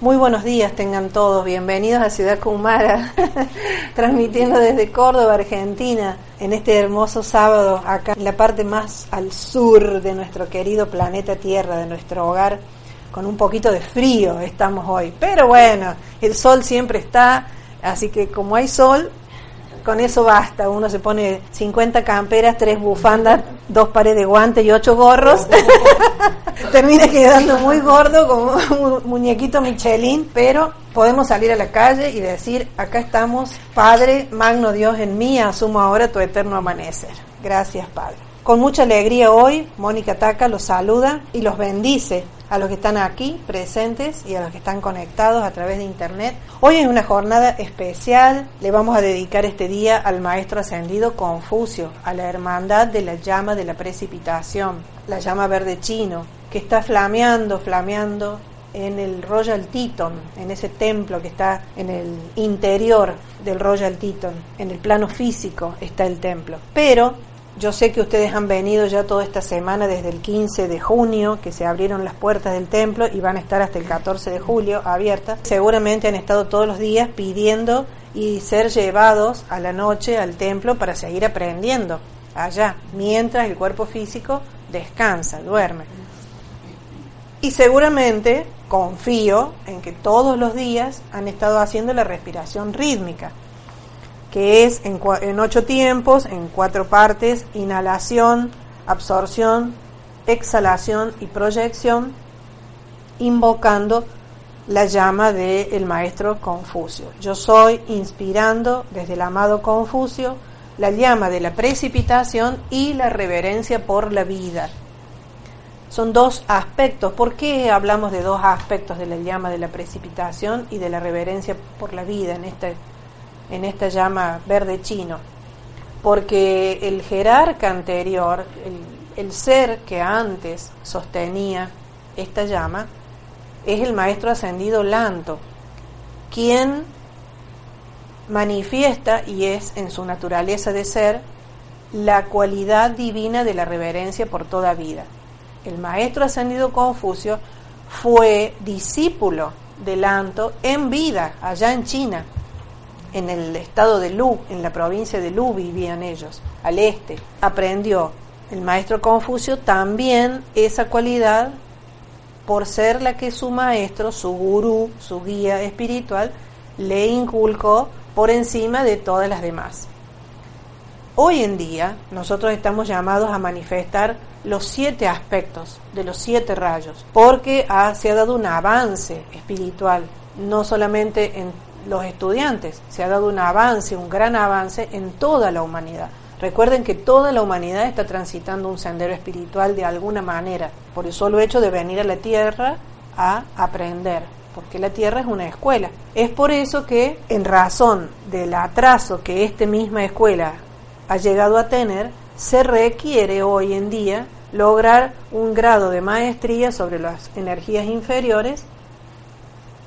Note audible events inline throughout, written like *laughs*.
Muy buenos días tengan todos, bienvenidos a Ciudad Cumara, *laughs* transmitiendo desde Córdoba, Argentina, en este hermoso sábado, acá en la parte más al sur de nuestro querido planeta Tierra, de nuestro hogar, con un poquito de frío estamos hoy. Pero bueno, el sol siempre está, así que como hay sol, con eso basta. Uno se pone 50 camperas, tres bufandas, dos pares de guantes y ocho gorros. *laughs* Termina quedando muy gordo como un muñequito Michelin, pero podemos salir a la calle y decir, acá estamos, Padre, magno Dios en mí, asumo ahora tu eterno amanecer. Gracias, Padre. Con mucha alegría hoy, Mónica Taca los saluda y los bendice a los que están aquí presentes y a los que están conectados a través de internet. Hoy es una jornada especial, le vamos a dedicar este día al maestro ascendido Confucio, a la hermandad de la llama de la precipitación, la llama verde chino, que está flameando, flameando en el Royal Teton, en ese templo que está en el interior del Royal Teton, en el plano físico está el templo. Pero yo sé que ustedes han venido ya toda esta semana desde el 15 de junio, que se abrieron las puertas del templo y van a estar hasta el 14 de julio abiertas. Seguramente han estado todos los días pidiendo y ser llevados a la noche al templo para seguir aprendiendo allá, mientras el cuerpo físico descansa, duerme. Y seguramente confío en que todos los días han estado haciendo la respiración rítmica que es en, ocho tiempos, en cuatro partes, inhalación, absorción, exhalación y proyección, invocando la llama del maestro Confucio. Yo soy inspirando desde el amado Confucio la llama de la precipitación y la reverencia por la vida. Son dos aspectos. ¿Por qué hablamos de dos aspectos de la llama de la precipitación y de la reverencia por la vida en este en esta llama verde chino, porque el jerarca anterior, el, ser que antes sostenía esta llama, es el maestro ascendido Lanto, quien manifiesta y es en su naturaleza de ser la cualidad divina de la reverencia por toda vida. El maestro ascendido Confucio fue discípulo de Lanto en vida, allá en China en el estado de Lu, en la provincia de Lu vivían ellos, al este. Aprendió el maestro Confucio también esa cualidad por ser la que su maestro, su gurú, su guía espiritual, le inculcó por encima de todas las demás. Hoy en día nosotros estamos llamados a manifestar los siete aspectos de los siete rayos, porque se ha dado un avance espiritual, no solamente en los estudiantes. Se ha dado un avance, un gran avance en toda la humanidad. Recuerden que toda la humanidad está transitando un sendero espiritual de alguna manera, por el solo hecho de venir a la Tierra a aprender, porque la Tierra es una escuela. Es por eso que, en razón del atraso que esta misma escuela ha llegado a tener, se requiere hoy en día lograr un grado de maestría sobre las energías inferiores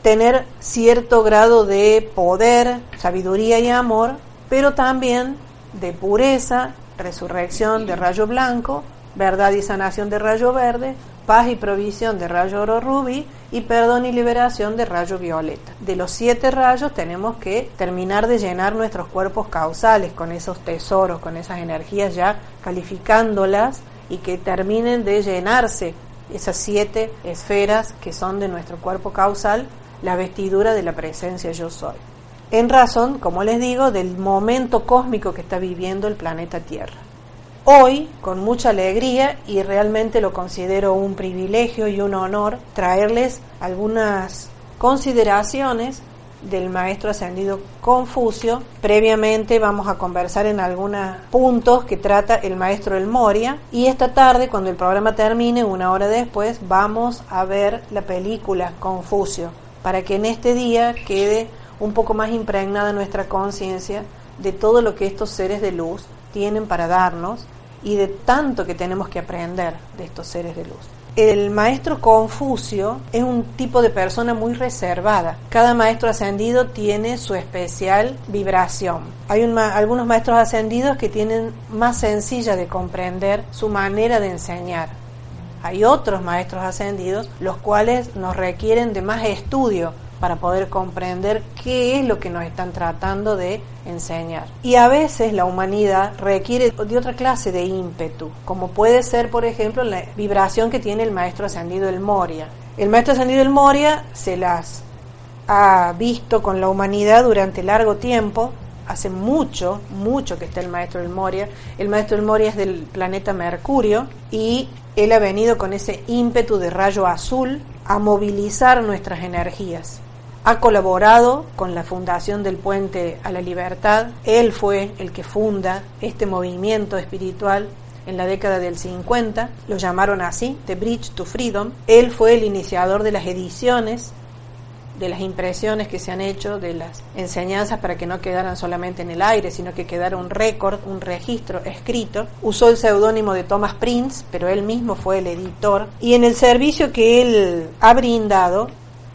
tener cierto grado de poder, sabiduría y amor, pero también de pureza, resurrección de rayo blanco, verdad y sanación de rayo verde, paz y provisión de rayo oro rubí y perdón y liberación de rayo violeta. De los siete rayos tenemos que terminar de llenar nuestros cuerpos causales con esos tesoros, con esas energías ya calificándolas y que terminen de llenarse esas siete esferas que son de nuestro cuerpo causal la vestidura de la presencia yo soy. En razón, como les digo, del momento cósmico que está viviendo el planeta Tierra. Hoy, con mucha alegría, y realmente lo considero un privilegio y un honor, traerles algunas consideraciones del maestro ascendido Confucio. Previamente vamos a conversar en algunos puntos que trata el maestro El Moria y esta tarde cuando el programa termine, una hora después, vamos a ver la película Confucio para que en este día quede un poco más impregnada nuestra conciencia de todo lo que estos seres de luz tienen para darnos y de tanto que tenemos que aprender de estos seres de luz. El maestro Confucio es un tipo de persona muy reservada. Cada maestro ascendido tiene su especial vibración. Hay algunos maestros ascendidos que tienen más sencilla de comprender su manera de enseñar. Hay otros maestros ascendidos los cuales nos requieren de más estudio para poder comprender qué es lo que nos están tratando de enseñar. Y a veces la humanidad requiere de otra clase de ímpetu, como puede ser, por ejemplo, la vibración que tiene el maestro ascendido el Moria. El maestro ascendido el Moria se las ha visto con la humanidad durante largo tiempo, hace mucho, mucho que está el maestro del Moria. El maestro del Moria es del planeta Mercurio y él ha venido con ese ímpetu de rayo azul a movilizar nuestras energías ha colaborado con la fundación del Puente a la Libertad. Él fue el que funda este movimiento espiritual en la década del 50, lo llamaron así, The Bridge to Freedom. Él fue el iniciador de las ediciones, de las impresiones que se han hecho, de las enseñanzas para que no quedaran solamente en el aire, sino que quedara un récord, un registro escrito. Usó el seudónimo de Thomas Prince, pero él mismo fue el editor. Y en el servicio que él ha brindado,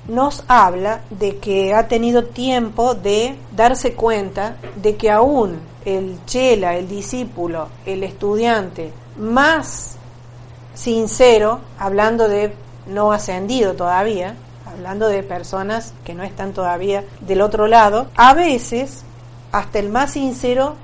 nos habla de que ha tenido tiempo de darse cuenta de que aún el chela, el discípulo, el estudiante más sincero, hablando de no ascendido todavía, hablando de personas que no están todavía del otro lado, a veces hasta el más sincero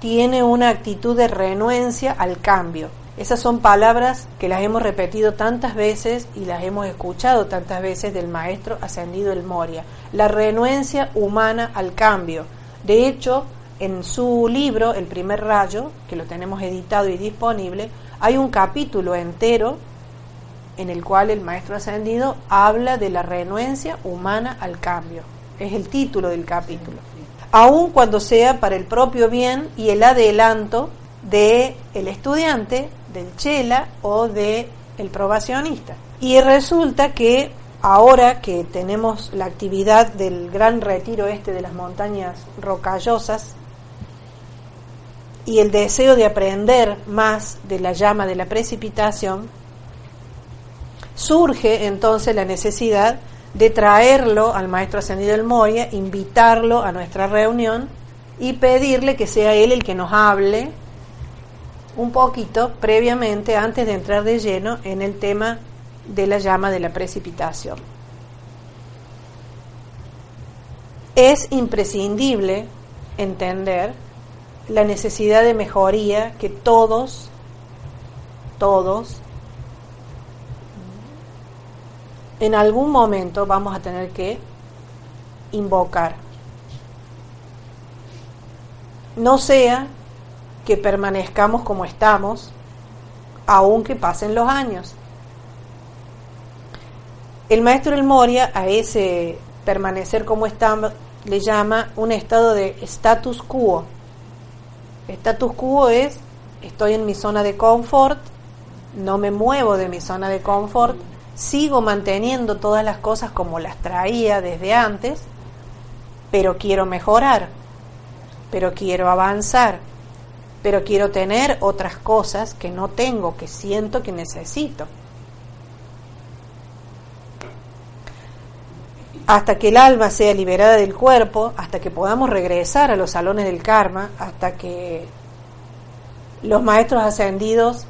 tiene una actitud de renuencia al cambio. Esas son palabras que las hemos repetido tantas veces y las hemos escuchado tantas veces del maestro ascendido el Moria. La renuencia humana al cambio. De hecho, en su libro, El primer rayo, que lo tenemos editado y disponible, hay un capítulo entero en el cual el maestro ascendido habla de la renuencia humana al cambio. Es el título del capítulo. Aun cuando sea para el propio bien y el adelanto del el estudiante del chela o del el probacionista. Y resulta que ahora que tenemos la actividad del gran retiro este de las montañas rocallosas y el deseo de aprender más de la llama de la precipitación, surge entonces la necesidad de traerlo al maestro ascendido del Moria, invitarlo a nuestra reunión y pedirle que sea él el que nos hable un poquito previamente antes de entrar de lleno en el tema de la llama de la precipitación. Es imprescindible entender la necesidad de mejoría que todos, todos, en algún momento vamos a tener que invocar. No sea que permanezcamos como estamos, aunque pasen los años. El maestro El Moria a ese permanecer como estamos le llama un estado de status quo. Status quo es estoy en mi zona de confort, no me muevo de mi zona de confort, sigo manteniendo todas las cosas como las traía desde antes, pero quiero mejorar, pero quiero avanzar, pero quiero tener otras cosas que no tengo, que siento que necesito. Hasta que el alma sea liberada del cuerpo, hasta que podamos regresar a los salones del karma, hasta que los maestros ascendidos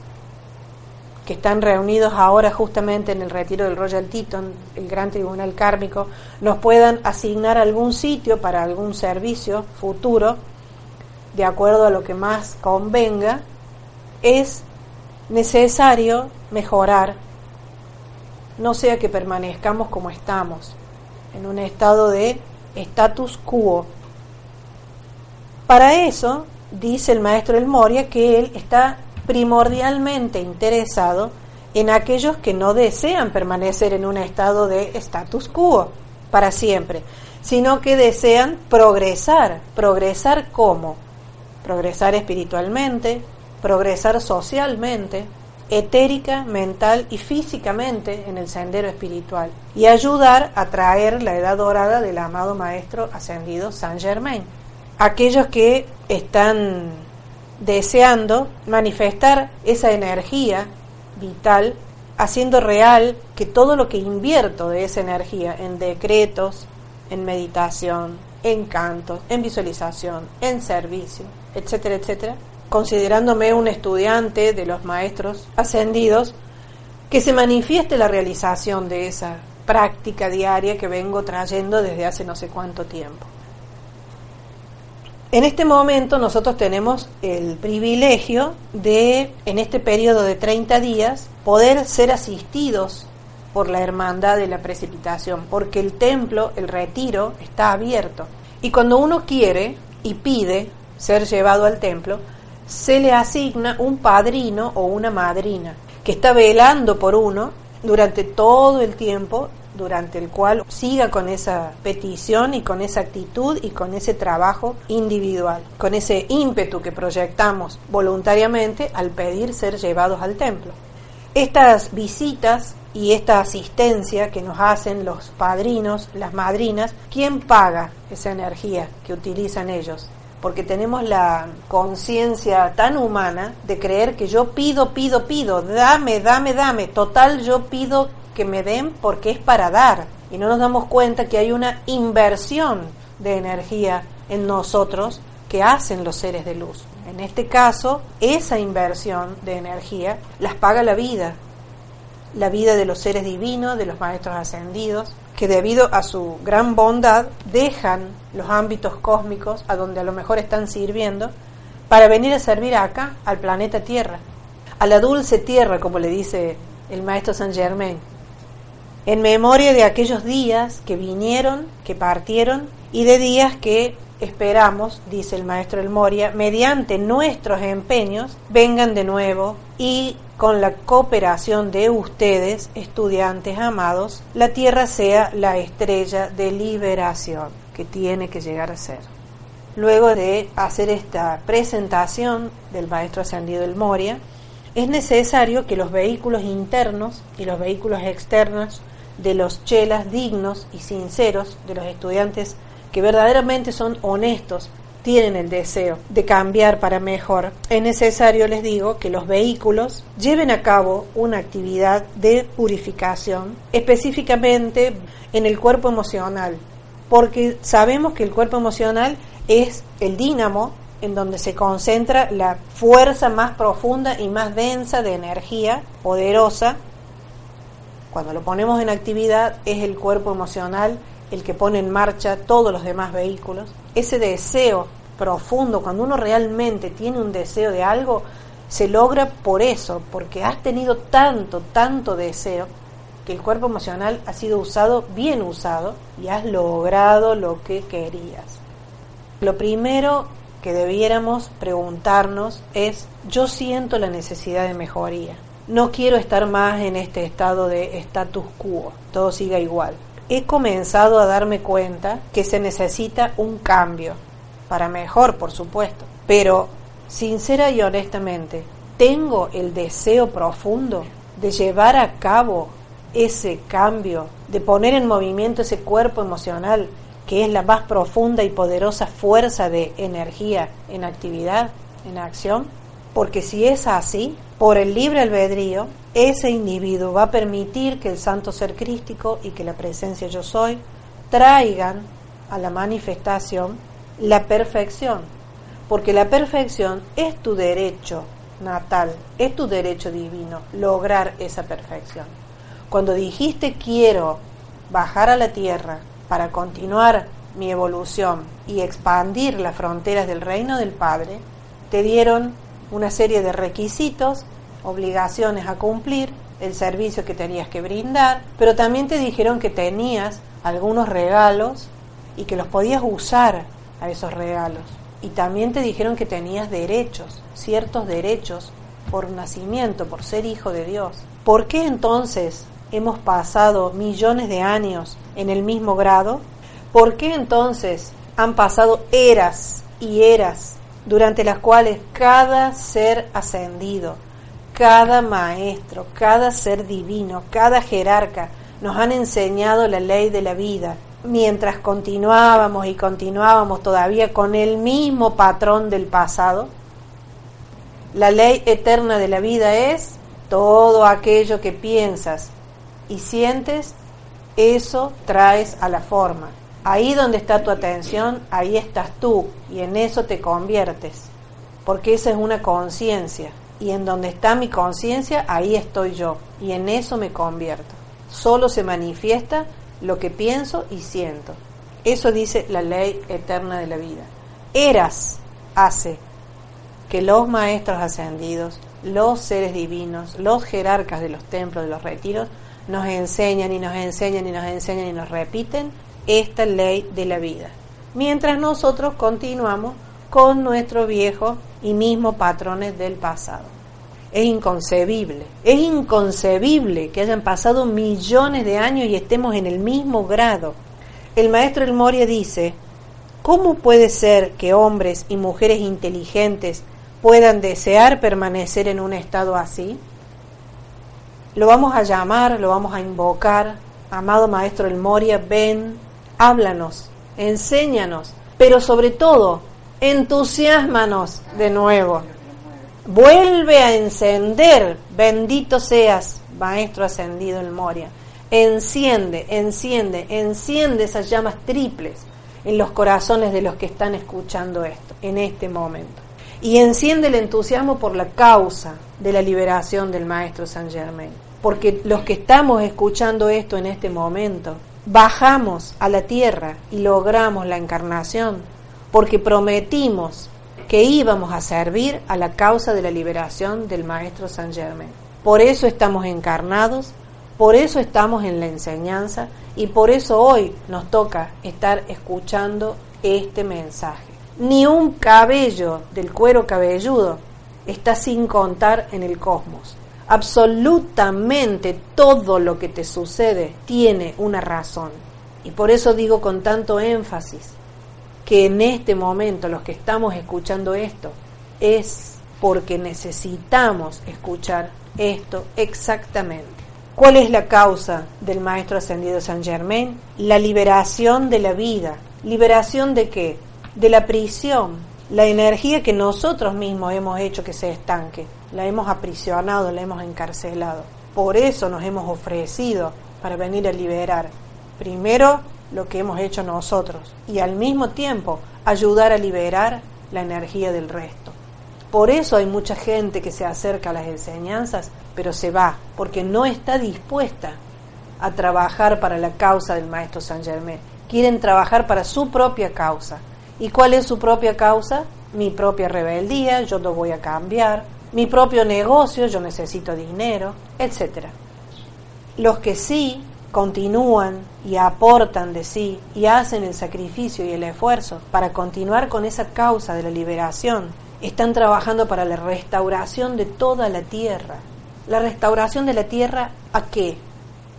que están reunidos ahora justamente en el retiro del Royal Teton, el gran tribunal kármico, nos puedan asignar algún sitio para algún servicio futuro de acuerdo a lo que más convenga, es necesario mejorar, no sea que permanezcamos como estamos, en un estado de status quo. Para eso, dice el maestro El Moria, que él está primordialmente interesado en aquellos que no desean permanecer en un estado de status quo, para siempre, sino que desean progresar. ¿Progresar cómo? Progresar espiritualmente, progresar socialmente, etérica, mental y físicamente en el sendero espiritual y ayudar a traer la edad dorada del amado Maestro ascendido Saint Germain. Aquellos que están deseando manifestar esa energía vital, haciendo real que todo lo que invierto de esa energía en decretos, en meditación, en canto, en visualización, en servicio, etcétera, etcétera, considerándome un estudiante de los maestros ascendidos, que se manifieste la realización de esa práctica diaria que vengo trayendo desde hace no sé cuánto tiempo. En este momento nosotros tenemos el privilegio de, en este periodo de 30 días, poder ser asistidos por la hermandad de la precipitación, porque el templo, el retiro, está abierto. Y cuando uno quiere y pide ser llevado al templo, se le asigna un padrino o una madrina que está velando por uno durante todo el tiempo durante el cual siga con esa petición y con esa actitud y con ese trabajo individual, con ese ímpetu que proyectamos voluntariamente al pedir ser llevados al templo. Estas visitas y esta asistencia que nos hacen los padrinos, las madrinas, ¿quién paga esa energía que utilizan ellos? Porque tenemos la conciencia tan humana de creer que yo pido, pido, pido, dame, dame, dame, total yo pido que me den porque es para dar. Y no nos damos cuenta que hay una inversión de energía en nosotros que hacen los seres de luz. En este caso, esa inversión de energía las paga la vida, la vida de los seres divinos, de los maestros ascendidos, que debido a su gran bondad dejan los ámbitos cósmicos a donde a lo mejor están sirviendo para venir a servir acá, al planeta Tierra, a la dulce Tierra, como le dice el maestro Saint Germain, en memoria de aquellos días que vinieron, que partieron, y de días que esperamos, dice el maestro El Moria, mediante nuestros empeños, vengan de nuevo y con la cooperación de ustedes, estudiantes amados, la Tierra sea la estrella de liberación que tiene que llegar a ser. Luego de hacer esta presentación del Maestro Ascendido del Moria, es necesario que los vehículos internos y los vehículos externos de los chelas dignos y sinceros de los estudiantes que verdaderamente son honestos tienen el deseo de cambiar para mejor, es necesario, les digo, que los vehículos lleven a cabo una actividad de purificación, específicamente en el cuerpo emocional, porque sabemos que el cuerpo emocional es el dínamo en donde se concentra la fuerza más profunda y más densa de energía poderosa. Cuando lo ponemos en actividad es el cuerpo emocional el que pone en marcha todos los demás vehículos. Ese deseo profundo, cuando uno realmente tiene un deseo de algo, se logra por eso, porque has tenido tanto, tanto deseo, que el cuerpo emocional ha sido usado, bien usado, y has logrado lo que querías. Lo primero que debiéramos preguntarnos es, yo siento la necesidad de mejoría. No quiero estar más en este estado de status quo, todo siga igual. He comenzado a darme cuenta que se necesita un cambio, para mejor, por supuesto. Pero, sincera y honestamente, tengo el deseo profundo de llevar a cabo ese cambio, de poner en movimiento ese cuerpo emocional que es la más profunda y poderosa fuerza de energía en actividad, en acción, porque si es así, por el libre albedrío, ese individuo va a permitir que el santo ser crístico y que la presencia yo soy traigan a la manifestación la perfección, porque la perfección es tu derecho natal, es tu derecho divino, lograr esa perfección. Cuando dijiste quiero bajar a la tierra para continuar mi evolución y expandir las fronteras del reino del Padre, te dieron una serie de requisitos, obligaciones a cumplir, el servicio que tenías que brindar, pero también te dijeron que tenías algunos regalos y que los podías usar a esos regalos. Y también te dijeron que tenías derechos, ciertos derechos por nacimiento, por ser hijo de Dios. ¿Por qué entonces hemos pasado millones de años en el mismo grado, ¿por qué entonces han pasado eras y eras durante las cuales cada ser ascendido, cada maestro, cada ser divino, cada jerarca nos han enseñado la ley de la vida, mientras continuábamos y continuábamos todavía con el mismo patrón del pasado? La ley eterna de la vida es todo aquello que piensas y sientes, eso traes a la forma. Ahí donde está tu atención, ahí estás tú y en eso te conviertes, porque esa es una conciencia. Y en donde está mi conciencia, ahí estoy yo y en eso me convierto. Solo se manifiesta lo que pienso y siento. Eso dice la ley eterna de la vida. Eras hace que los maestros ascendidos, los seres divinos, los jerarcas de los templos, de los retiros, nos enseñan y nos enseñan y nos enseñan y nos repiten esta ley de la vida. Mientras nosotros continuamos con nuestro viejo y mismo patrones del pasado. Es inconcebible, es inconcebible que hayan pasado millones de años y estemos en el mismo grado. El maestro El Moria dice, ¿cómo puede ser que hombres y mujeres inteligentes puedan desear permanecer en un estado así? Lo vamos a llamar, lo vamos a invocar. Amado Maestro El Moria, ven, háblanos, enséñanos, pero sobre todo, entusiasmanos de nuevo. Vuelve a encender, bendito seas, Maestro Ascendido El Moria. Enciende, enciende, enciende esas llamas triples en los corazones de los que están escuchando esto, en este momento y enciende el entusiasmo por la causa de la liberación del Maestro Saint Germain. Porque los que estamos escuchando esto en este momento, bajamos a la tierra y logramos la encarnación porque prometimos que íbamos a servir a la causa de la liberación del Maestro Saint Germain. Por eso estamos encarnados, por eso estamos en la enseñanza y por eso hoy nos toca estar escuchando este mensaje ni un cabello del cuero cabelludo está sin contar en el cosmos. Absolutamente todo lo que te sucede tiene una razón. Y por eso digo con tanto énfasis que en este momento los que estamos escuchando esto es porque necesitamos escuchar esto exactamente. ¿Cuál es la causa del Maestro Ascendido San Germain? La liberación de la vida. ¿Liberación de qué? de la prisión, la energía que nosotros mismos hemos hecho que se estanque, la hemos aprisionado, la hemos encarcelado. Por eso nos hemos ofrecido para venir a liberar primero lo que hemos hecho nosotros y al mismo tiempo ayudar a liberar la energía del resto. Por eso hay mucha gente que se acerca a las enseñanzas, pero se va, porque no está dispuesta a trabajar para la causa del Maestro Saint Germain. Quieren trabajar para su propia causa, ¿Y cuál es su propia causa? Mi propia rebeldía, yo no voy a cambiar, mi propio negocio, yo necesito dinero, etc. Los que sí continúan y aportan de sí y hacen el sacrificio y el esfuerzo para continuar con esa causa de la liberación, están trabajando para la restauración de toda la tierra. ¿La restauración de la tierra a qué?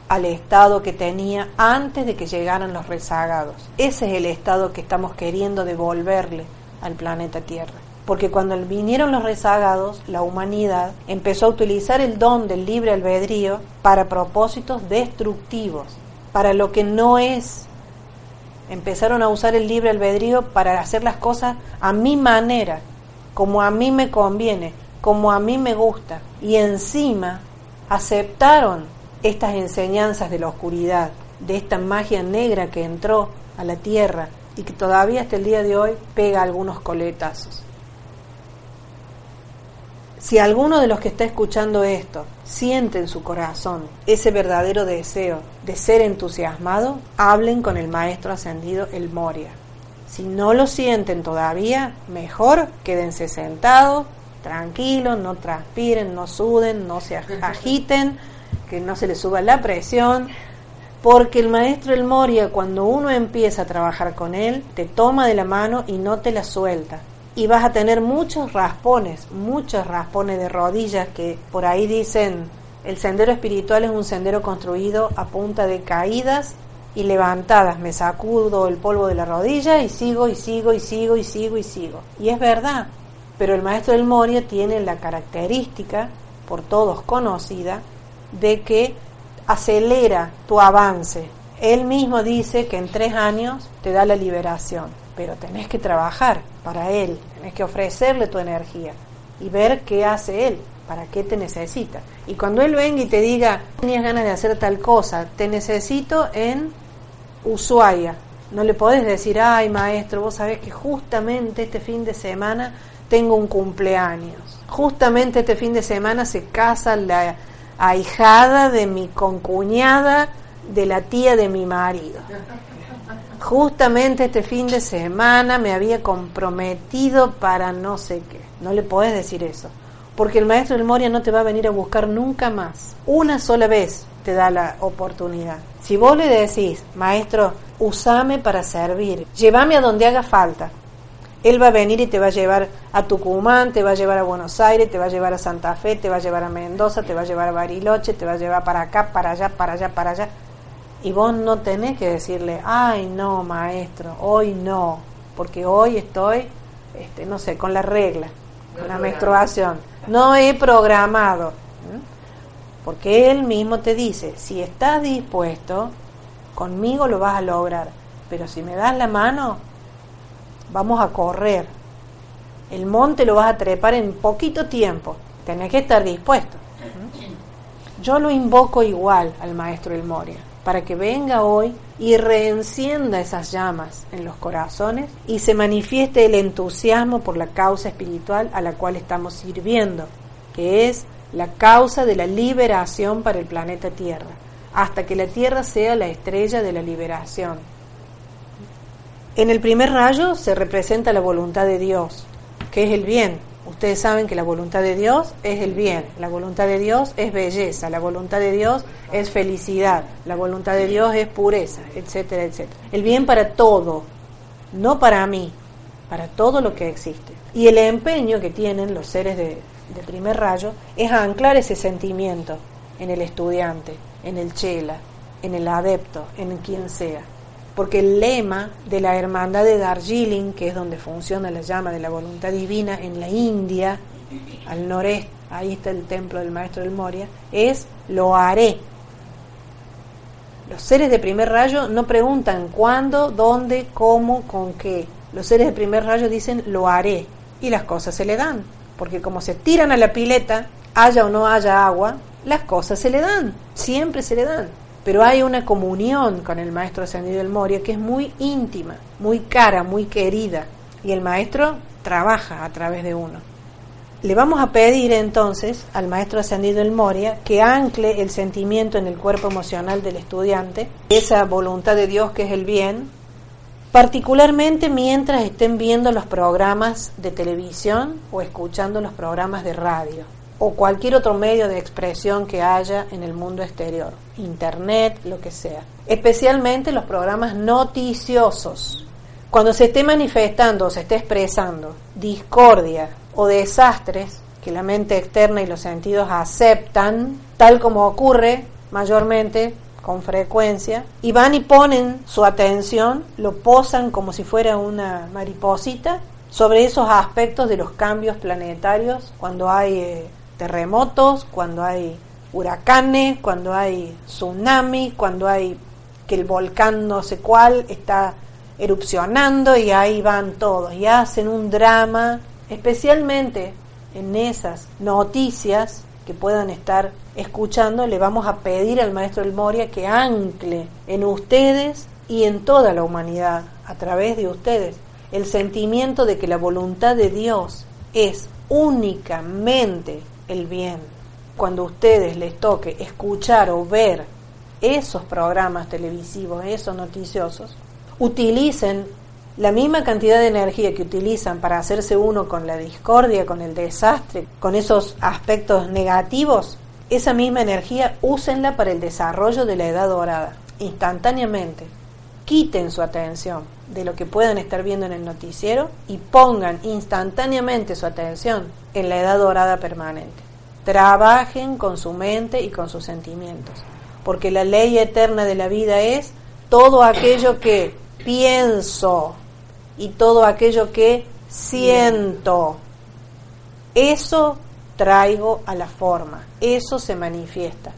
al estado que tenía antes de que llegaran los rezagados. Ese es el estado que estamos queriendo devolverle al planeta Tierra. Porque cuando vinieron los rezagados, la humanidad empezó a utilizar el don del libre albedrío para propósitos destructivos, para lo que no es. Empezaron a usar el libre albedrío para hacer las cosas a mi manera, como a mí me conviene, como a mí me gusta. Y encima aceptaron estas enseñanzas de la oscuridad, de esta magia negra que entró a la tierra y que todavía hasta el día de hoy pega algunos coletazos. Si alguno de los que está escuchando esto siente en su corazón ese verdadero deseo de ser entusiasmado, hablen con el maestro ascendido El Moria. Si no lo sienten todavía, mejor quédense sentados, tranquilos, no transpiren, no suden, no se agiten, que no se le suba la presión, porque el maestro El Moria, cuando uno empieza a trabajar con él, te toma de la mano y no te la suelta. Y vas a tener muchos raspones, muchos raspones de rodillas que por ahí dicen El sendero espiritual es un sendero construido a punta de caídas y levantadas. Me sacudo el polvo de la rodilla y sigo y sigo y sigo y sigo y sigo. Y es verdad, pero el maestro del Moria tiene la característica, por todos conocida, de que acelera tu avance. Él mismo dice que en tres años te da la liberación, pero tenés que trabajar para él, tenés que ofrecerle tu energía y ver qué hace él, para qué te necesita. Y cuando él venga y te diga, tenías ganas de hacer tal cosa, te necesito en Ushuaia. No le podés decir, ay maestro, vos sabés que justamente este fin de semana tengo un cumpleaños. Justamente este fin de semana se casa la ahijada de mi concuñada de la tía de mi marido. Justamente este fin de semana me había comprometido para no sé qué. No le podés decir eso. Porque el maestro del Moria no te va a venir a buscar nunca más. Una sola vez te da la oportunidad. Si vos le decís, maestro, usame para servir, llévame a donde haga falta. Él va a venir y te va a llevar a Tucumán, te va a llevar a Buenos Aires, te va a llevar a Santa Fe, te va a llevar a Mendoza, te va a llevar a Bariloche, te va a llevar para acá, para allá, para allá, para allá. Y vos no tenés que decirle, ay no, maestro, hoy no, porque hoy estoy, este, no sé, con la regla, con la menstruación. No he programado. Porque él mismo te dice, si estás dispuesto, conmigo lo vas a lograr. Pero si me das la mano, vamos a correr. El monte lo vas a trepar en poquito tiempo. Tenés que estar dispuesto. Yo lo invoco igual al maestro El Moria, para que venga hoy y reencienda esas llamas en los corazones y se manifieste el entusiasmo por la causa espiritual a la cual estamos sirviendo, que es la causa de la liberación para el planeta Tierra, hasta que la Tierra sea la estrella de la liberación. En el primer rayo se representa la voluntad de Dios, que es el bien. Ustedes saben que la voluntad de Dios es el bien, la voluntad de Dios es belleza, la voluntad de Dios es felicidad, la voluntad de Dios es pureza, etcétera, etcétera. El bien para todo, no para mí, para todo lo que existe. Y el empeño que tienen los seres de, de primer rayo es anclar ese sentimiento en el estudiante, en el chela, en el adepto, en quien sea. Porque el lema de la hermandad de Darjeeling, que es donde funciona la llama de la voluntad divina en la India, al noreste, ahí está el templo del maestro del Moria, es lo haré. Los seres de primer rayo no preguntan cuándo, dónde, cómo, con qué. Los seres de primer rayo dicen lo haré y las cosas se le dan porque como se tiran a la pileta, haya o no haya agua, las cosas se le dan, siempre se le dan. Pero hay una comunión con el maestro ascendido del Moria que es muy íntima, muy cara, muy querida, y el maestro trabaja a través de uno. Le vamos a pedir entonces al maestro ascendido del Moria que ancle el sentimiento en el cuerpo emocional del estudiante, esa voluntad de Dios que es el bien, particularmente mientras estén viendo los programas de televisión o escuchando los programas de radio o cualquier otro medio de expresión que haya en el mundo exterior, internet, lo que sea. Especialmente los programas noticiosos. Cuando se esté manifestando o se esté expresando discordia o desastres que la mente externa y los sentidos aceptan, tal como ocurre mayormente con frecuencia y van y ponen su atención, lo posan como si fuera una mariposita sobre esos aspectos de los cambios planetarios, cuando hay eh, terremotos, cuando hay huracanes, cuando hay tsunamis, cuando hay que el volcán no sé cuál está erupcionando y ahí van todos. Y hacen un drama, especialmente en esas noticias que puedan estar escuchando, le vamos a pedir al maestro El Moria que ancle en ustedes y en toda la humanidad, a través de ustedes, el sentimiento de que la voluntad de Dios es únicamente el bien. Cuando a ustedes les toque escuchar o ver esos programas televisivos, esos noticiosos, utilicen la misma cantidad de energía que utilizan para hacerse uno con la discordia, con el desastre, con esos aspectos negativos, esa misma energía úsenla para el desarrollo de la edad dorada, instantáneamente. Quiten su atención de lo que puedan estar viendo en el noticiero y pongan instantáneamente su atención en la edad dorada permanente. Trabajen con su mente y con sus sentimientos, porque la ley eterna de la vida es todo aquello que pienso y todo aquello que siento. Eso traigo a la forma, eso se manifiesta.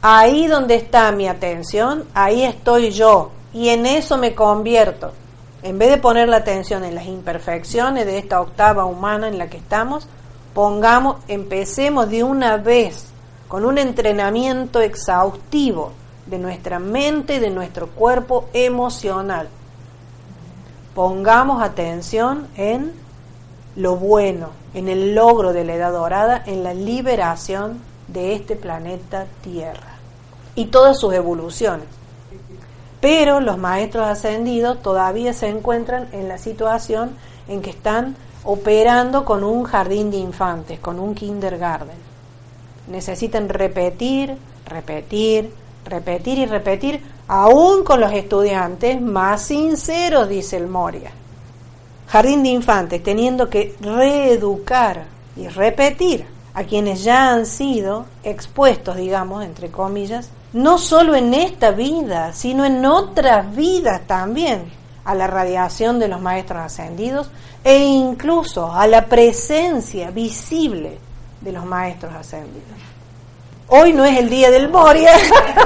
Ahí donde está mi atención, ahí estoy yo y en eso me convierto. En vez de poner la atención en las imperfecciones de esta octava humana en la que estamos, pongamos, empecemos de una vez con un entrenamiento exhaustivo de nuestra mente y de nuestro cuerpo emocional. Pongamos atención en lo bueno, en el logro de la edad dorada, en la liberación de este planeta Tierra y todas sus evoluciones. Pero los maestros ascendidos todavía se encuentran en la situación en que están operando con un jardín de infantes, con un kindergarten. Necesitan repetir, repetir, repetir y repetir, aún con los estudiantes más sinceros, dice el Moria. Jardín de infantes, teniendo que reeducar y repetir a quienes ya han sido expuestos, digamos, entre comillas, no solo en esta vida, sino en otras vidas también, a la radiación de los maestros ascendidos e incluso a la presencia visible de los maestros ascendidos. Hoy no es el día del Moria,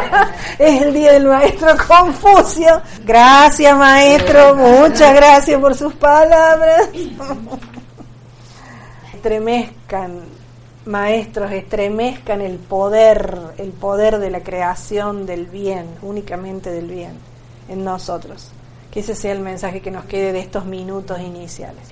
*laughs* es el día del maestro Confucio. Gracias maestro, muchas gracias por sus palabras. *laughs* Estremezcan, maestros, estremezcan el poder, el poder de la creación del bien, únicamente del bien, en nosotros. Que ese sea el mensaje que nos quede de estos minutos iniciales.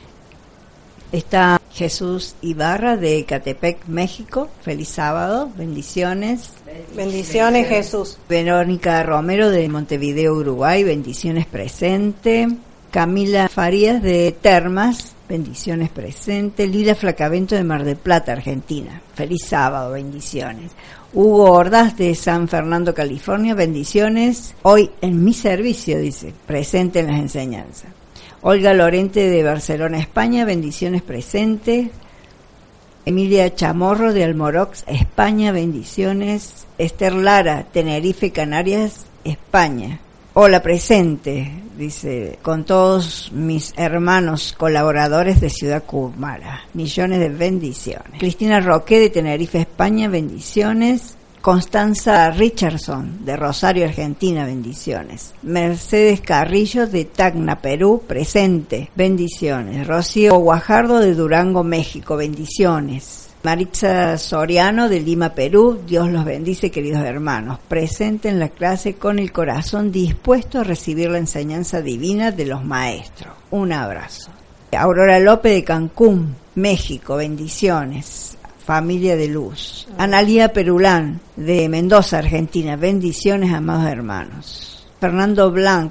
Está Jesús Ibarra de Catepec, México. Feliz sábado, bendiciones. Bendiciones Jesús. Verónica Romero de Montevideo, Uruguay, bendiciones presente. Camila Farías de Termas, bendiciones presente. Lila Flacavento de Mar del Plata, Argentina. Feliz sábado, bendiciones. Hugo Ordaz de San Fernando, California, bendiciones. Hoy en mi servicio, dice, presente en las enseñanzas. Olga Lorente de Barcelona, España, bendiciones presentes. Emilia Chamorro de Almorox, España, bendiciones. Esther Lara, Tenerife, Canarias, España. Hola presente, dice, con todos mis hermanos colaboradores de Ciudad Cumara. Millones de bendiciones. Cristina Roque de Tenerife, España, bendiciones. Constanza Richardson, de Rosario, Argentina, bendiciones. Mercedes Carrillo, de Tacna, Perú, presente, bendiciones. Rocío Guajardo, de Durango, México, bendiciones. Maritza Soriano, de Lima, Perú, Dios los bendice, queridos hermanos. Presente en la clase con el corazón dispuesto a recibir la enseñanza divina de los maestros. Un abrazo. Aurora López, de Cancún, México, bendiciones familia de luz. Analía Perulán, de Mendoza, Argentina. Bendiciones, amados hermanos. Fernando Blanc,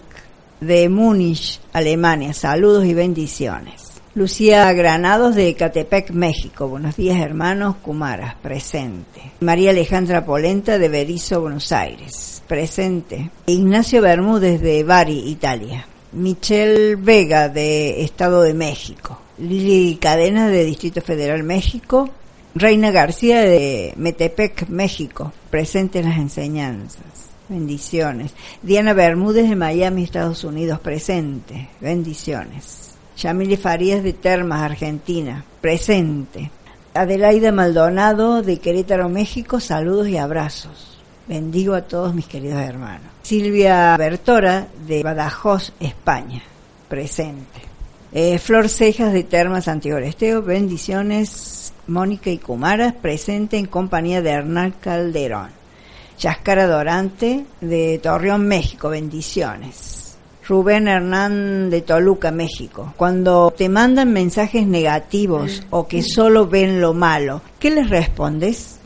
de Múnich, Alemania. Saludos y bendiciones. Lucía Granados de Catepec, México. Buenos días, hermanos Cumaras, presente. María Alejandra Polenta de Berizo, Buenos Aires, presente. Ignacio Bermúdez de Bari, Italia. Michelle Vega de Estado de México. Lili Cadena de Distrito Federal, México. Reina García de Metepec, México, presente en las enseñanzas. Bendiciones. Diana Bermúdez de Miami, Estados Unidos, presente. Bendiciones. Yamile Farías de Termas, Argentina, presente. Adelaida Maldonado de Querétaro, México, saludos y abrazos. Bendigo a todos mis queridos hermanos. Silvia Bertora de Badajoz, España, presente. Eh, Flor Cejas de Termas, Santiago Esteo, bendiciones. Mónica y Kumara, presente en compañía de Hernán Calderón. Yascara Dorante de Torreón, México, bendiciones. Rubén Hernán de Toluca, México. Cuando te mandan mensajes negativos o que solo ven lo malo, ¿qué les respondes?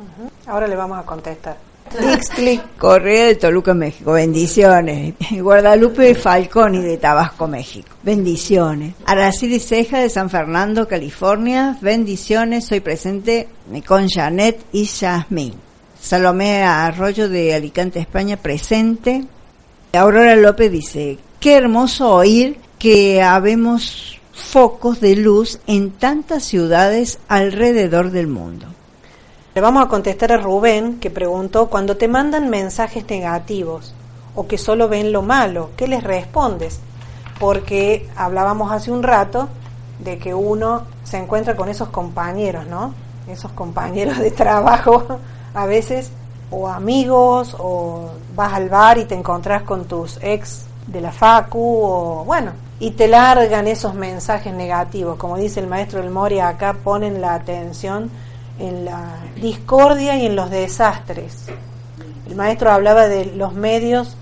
Ahora le vamos a contestar. *laughs* Ixtli Correa de Toluca, México. Bendiciones. Guadalupe Falconi de Tabasco, México. Bendiciones. Araceli Ceja de San Fernando, California. Bendiciones. Soy presente con Janet y Jasmine. Salomé Arroyo de Alicante, España, presente. Aurora López dice, qué hermoso oír que habemos focos de luz en tantas ciudades alrededor del mundo. Le vamos a contestar a Rubén, que preguntó, cuando te mandan mensajes negativos o que solo ven lo malo, ¿qué les respondes? Porque hablábamos hace un rato de que uno se encuentra con esos compañeros, ¿no? Esos compañeros de trabajo, *laughs* a veces, o amigos, o vas al bar y te encontrás con tus ex de la facu, o bueno, y te largan esos mensajes negativos. Como dice el maestro del Moria, acá ponen la atención en la discordia y en los desastres. El maestro hablaba de los medios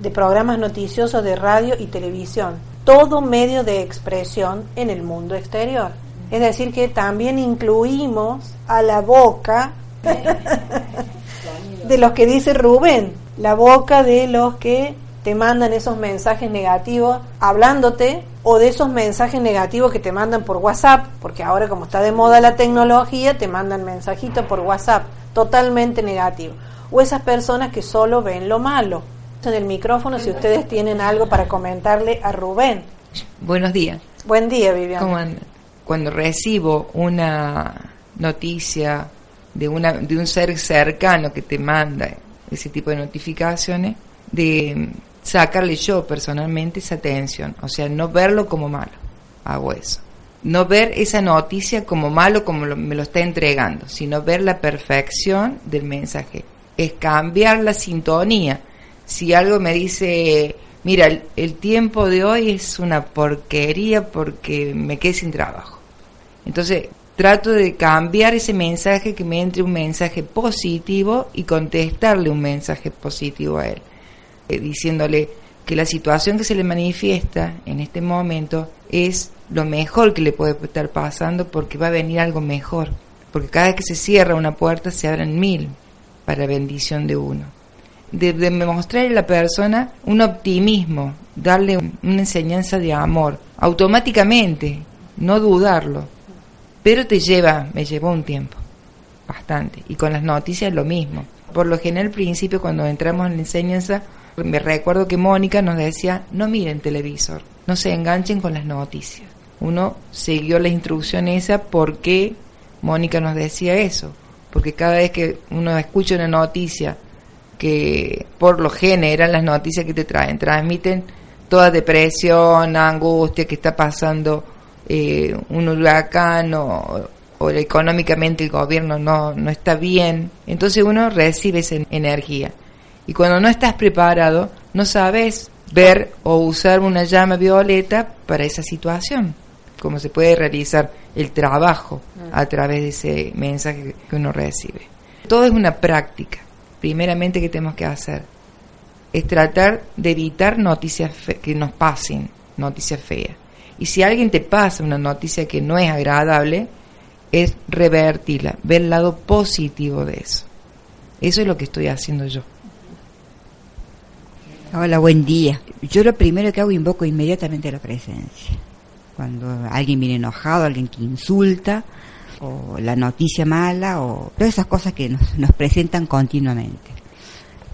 de programas noticiosos de radio y televisión, todo medio de expresión en el mundo exterior. Es decir, que también incluimos a la boca *laughs* de los que dice Rubén, la boca de los que te mandan esos mensajes negativos hablándote o de esos mensajes negativos que te mandan por WhatsApp, porque ahora como está de moda la tecnología, te mandan mensajitos por WhatsApp, totalmente negativo. O esas personas que solo ven lo malo. En el micrófono, si ustedes tienen algo para comentarle a Rubén. Buenos días. Buen día, Viviana. Cuando recibo una noticia de, una, de un ser cercano que te manda ese tipo de notificaciones, de sacarle yo personalmente esa atención, o sea, no verlo como malo, hago eso. No ver esa noticia como malo como me lo está entregando, sino ver la perfección del mensaje. Es cambiar la sintonía. Si algo me dice, mira, el, el tiempo de hoy es una porquería porque me quedé sin trabajo. Entonces, trato de cambiar ese mensaje que me entre un mensaje positivo y contestarle un mensaje positivo a él. Eh, diciéndole que la situación que se le manifiesta en este momento es lo mejor que le puede estar pasando porque va a venir algo mejor. Porque cada vez que se cierra una puerta se abren mil para bendición de uno. De, de mostrarle a la persona un optimismo, darle una enseñanza de amor, automáticamente, no dudarlo. Pero te lleva, me llevó un tiempo, bastante. Y con las noticias lo mismo. Por lo general, al principio, cuando entramos en la enseñanza, me recuerdo que Mónica nos decía, no miren televisor, no se enganchen con las noticias. Uno siguió la instrucción esa porque Mónica nos decía eso, porque cada vez que uno escucha una noticia que por lo general las noticias que te traen, transmiten toda depresión, angustia que está pasando eh, un huracán o, o, económicamente el gobierno no, no está bien, entonces uno recibe esa energía. Y cuando no estás preparado, no sabes ver o usar una llama violeta para esa situación, cómo se puede realizar el trabajo a través de ese mensaje que uno recibe. Todo es una práctica, primeramente que tenemos que hacer, es tratar de evitar noticias que nos pasen, noticias feas. Y si alguien te pasa una noticia que no es agradable, es revertirla, ver el lado positivo de eso. Eso es lo que estoy haciendo yo. Hola, buen día. Yo lo primero que hago invoco inmediatamente la presencia. Cuando alguien viene enojado, alguien que insulta, o la noticia mala, o todas esas cosas que nos, nos presentan continuamente.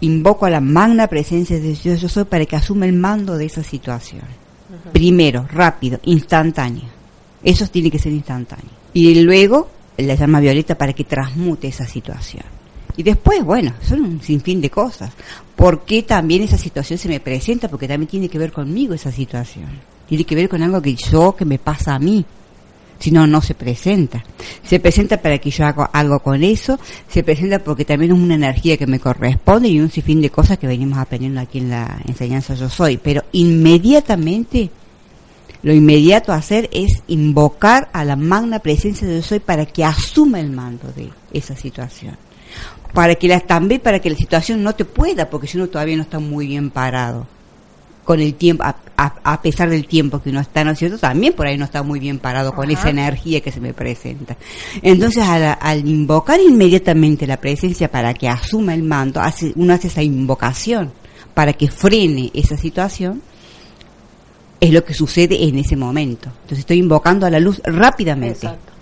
Invoco a la magna presencia de Dios yo soy para que asuma el mando de esa situación. Uh -huh. Primero, rápido, instantáneo. Eso tiene que ser instantáneo. Y luego la llama violeta para que transmute esa situación. Y después, bueno, son un sinfín de cosas. ¿Por qué también esa situación se me presenta? Porque también tiene que ver conmigo esa situación. Tiene que ver con algo que yo, que me pasa a mí. Si no, no se presenta. Se presenta para que yo haga algo con eso. Se presenta porque también es una energía que me corresponde y un sinfín de cosas que venimos aprendiendo aquí en la enseñanza Yo Soy. Pero inmediatamente, lo inmediato a hacer es invocar a la magna presencia de Yo Soy para que asuma el mando de esa situación para que la, también para que la situación no te pueda, porque si uno todavía no está muy bien parado con el tiempo, a, a, a, pesar del tiempo que uno está, ¿no es cierto? También por ahí no está muy bien parado con esa energía que se me presenta. Entonces, al, al, invocar inmediatamente la presencia para que asuma el mando, hace, uno hace esa invocación para que frene esa situación, es lo que sucede en ese momento. Entonces, estoy invocando a la luz rápidamente. Exacto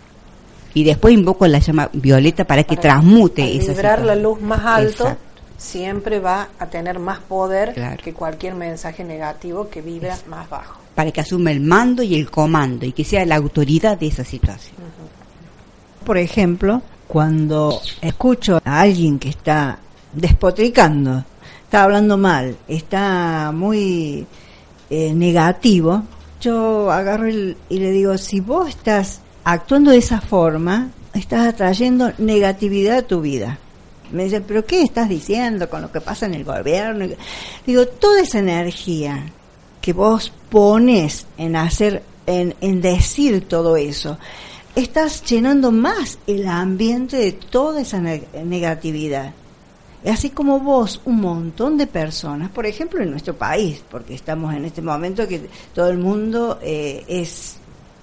y después invoco la llama violeta para que para transmute esa vibrar la luz más alto Exacto. siempre va a tener más poder claro. que cualquier mensaje negativo que vibra Exacto. más bajo para que asuma el mando y el comando y que sea la autoridad de esa situación uh -huh. por ejemplo cuando escucho a alguien que está despotricando, está hablando mal, está muy eh, negativo, yo agarro y le digo, si vos estás actuando de esa forma, estás atrayendo negatividad a tu vida. Me dice, pero ¿qué estás diciendo con lo que pasa en el gobierno? Digo, toda esa energía que vos pones en hacer, en, decir todo eso, estás llenando más el ambiente de toda esa negatividad. Así como vos, un montón de personas, por ejemplo en nuestro país, porque estamos en este momento que todo el mundo eh, es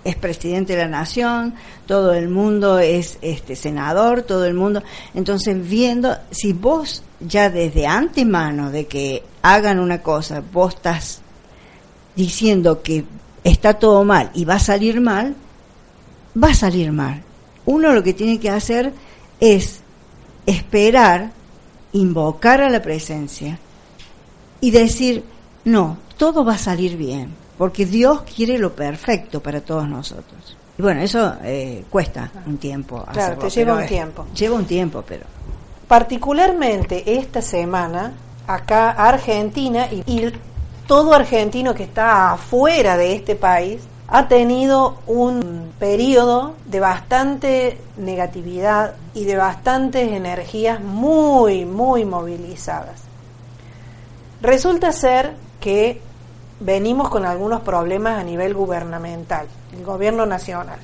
es presidente de la nación, todo el mundo es este senador, todo el mundo. Entonces, viendo si vos ya desde antemano de que hagan una cosa, vos estás diciendo que está todo mal y va a salir mal, va a salir mal. Uno lo que tiene que hacer es esperar, invocar a la presencia y decir, no, todo va a salir bien, porque Dios quiere lo perfecto para todos nosotros. Y bueno, eso eh, cuesta un tiempo. Claro, te lleva un tiempo. Lleva un tiempo, pero... Particularmente esta semana, acá Argentina y, y todo argentino que está afuera de este país ha tenido un periodo de bastante negatividad y de bastantes energías muy, muy movilizadas. Resulta ser que venimos con algunos problemas a nivel gubernamental, el gobierno nacional.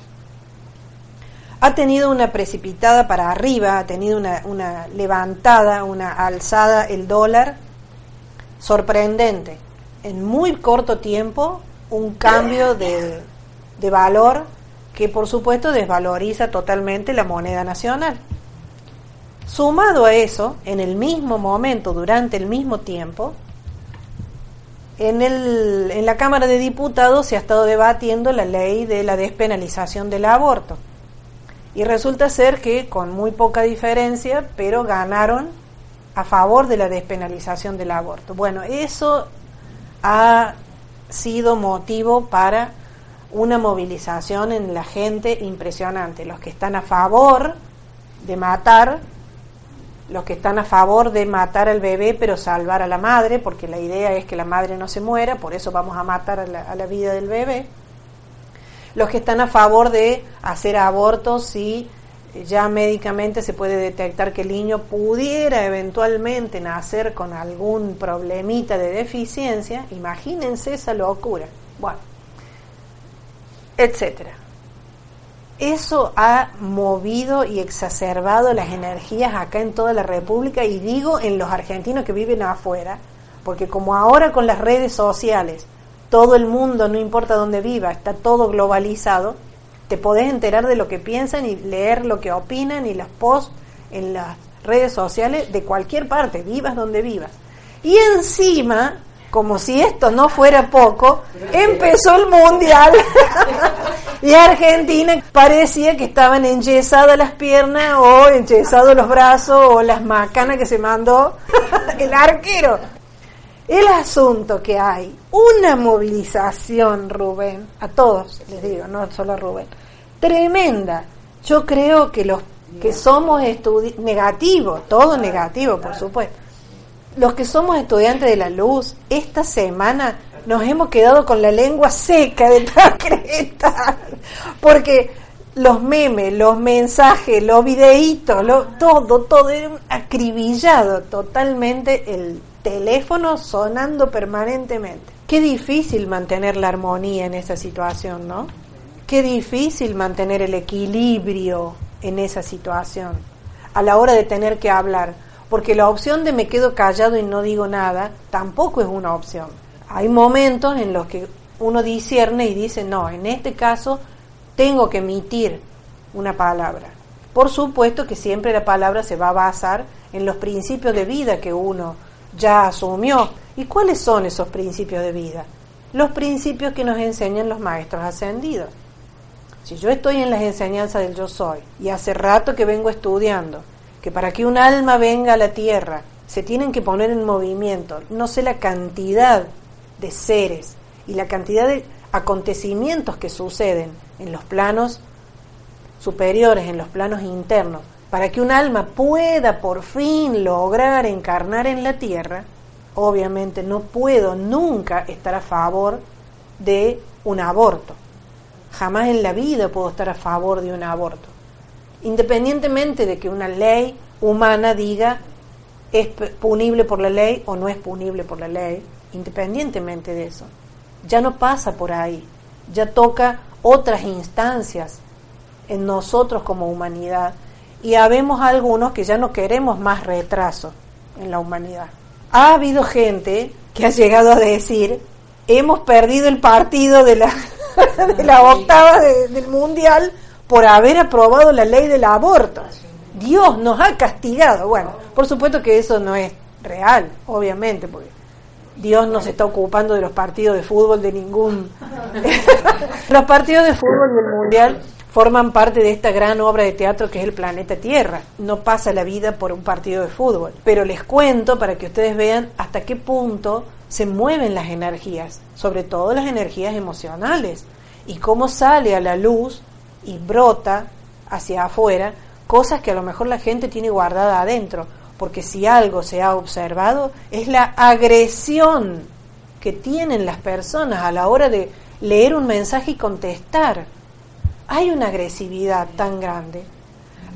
Ha tenido una precipitada para arriba, ha tenido una, una levantada, una alzada el dólar sorprendente. En muy corto tiempo un cambio de, de valor que por supuesto desvaloriza totalmente la moneda nacional. Sumado a eso, en el mismo momento, durante el mismo tiempo, en, el, en la Cámara de Diputados se ha estado debatiendo la ley de la despenalización del aborto. Y resulta ser que con muy poca diferencia, pero ganaron a favor de la despenalización del aborto. Bueno, eso ha sido motivo para una movilización en la gente impresionante. Los que están a favor de matar, los que están a favor de matar al bebé pero salvar a la madre, porque la idea es que la madre no se muera, por eso vamos a matar a la, vida del bebé. Los que están a favor de hacer abortos si ya médicamente se puede detectar que el niño pudiera eventualmente nacer con algún problemita de deficiencia, imagínense esa locura. Bueno, etcétera. Eso ha movido y exacerbado las energías acá en toda la República y digo en los argentinos que viven afuera, porque como ahora con las redes sociales todo el mundo, no importa dónde viva, está todo globalizado, te podés enterar de lo que piensan y leer lo que opinan y los posts en las redes sociales de cualquier parte, vivas donde vivas. Y encima, como si esto no fuera poco, empezó el mundial *laughs* y Argentina parecía que estaban enyesadas las piernas o enyesados los brazos o las macanas que se mandó *laughs* el arquero. El asunto que hay, una movilización, Rubén, a todos les digo, no solo a Rubén, tremenda. Yo creo que los que somos negativos, todo negativo, por supuesto, los que somos estudiantes de la luz, esta semana nos hemos quedado con la lengua seca de creta, porque los memes, los mensajes, los videitos, lo, todo, todo era acribillado totalmente el teléfono sonando permanentemente. Qué difícil mantener la armonía en esa situación, ¿no? Qué difícil mantener el equilibrio en esa situación a la hora de tener que hablar, porque la opción de me quedo callado y no digo nada tampoco es una opción. Hay momentos en los que uno discierne y dice, no, en este caso tengo que emitir una palabra. Por supuesto que siempre la palabra se va a basar en los principios de vida que uno ya asumió. ¿Y cuáles son esos principios de vida? Los principios que nos enseñan los maestros ascendidos. Si yo estoy en las enseñanzas del yo soy y hace rato que vengo estudiando que para que un alma venga a la tierra se tienen que poner en movimiento, no sé la cantidad de seres y la cantidad de acontecimientos que suceden en los planos superiores, en los planos internos, para que un alma pueda por fin lograr encarnar en la tierra, obviamente no puedo nunca estar a favor de un aborto. Jamás en la vida puedo estar a favor de un aborto. Independientemente de que una ley humana diga es punible por la ley o no es punible por la ley, independientemente de eso. Ya no pasa por ahí, ya toca otras instancias en nosotros como humanidad y habemos algunos que ya no queremos más retraso en la humanidad. Ha habido gente que ha llegado a decir, hemos perdido el partido de la, *laughs* de la octava del mundial por haber aprobado la ley del aborto. Dios nos ha castigado. Bueno, por supuesto que eso no es real, obviamente, porque Dios no se está ocupando de los partidos de fútbol de ningún... *laughs* los partidos de fútbol del mundial forman parte de esta gran obra de teatro que es el planeta Tierra. No pasa la vida por un partido de fútbol. Pero les cuento para que ustedes vean hasta qué punto se mueven las energías, sobre todo las energías emocionales, y cómo sale a la luz y brota hacia afuera cosas que a lo mejor la gente tiene guardada adentro, porque si algo se ha observado es la agresión que tienen las personas a la hora de leer un mensaje y contestar hay una agresividad tan grande,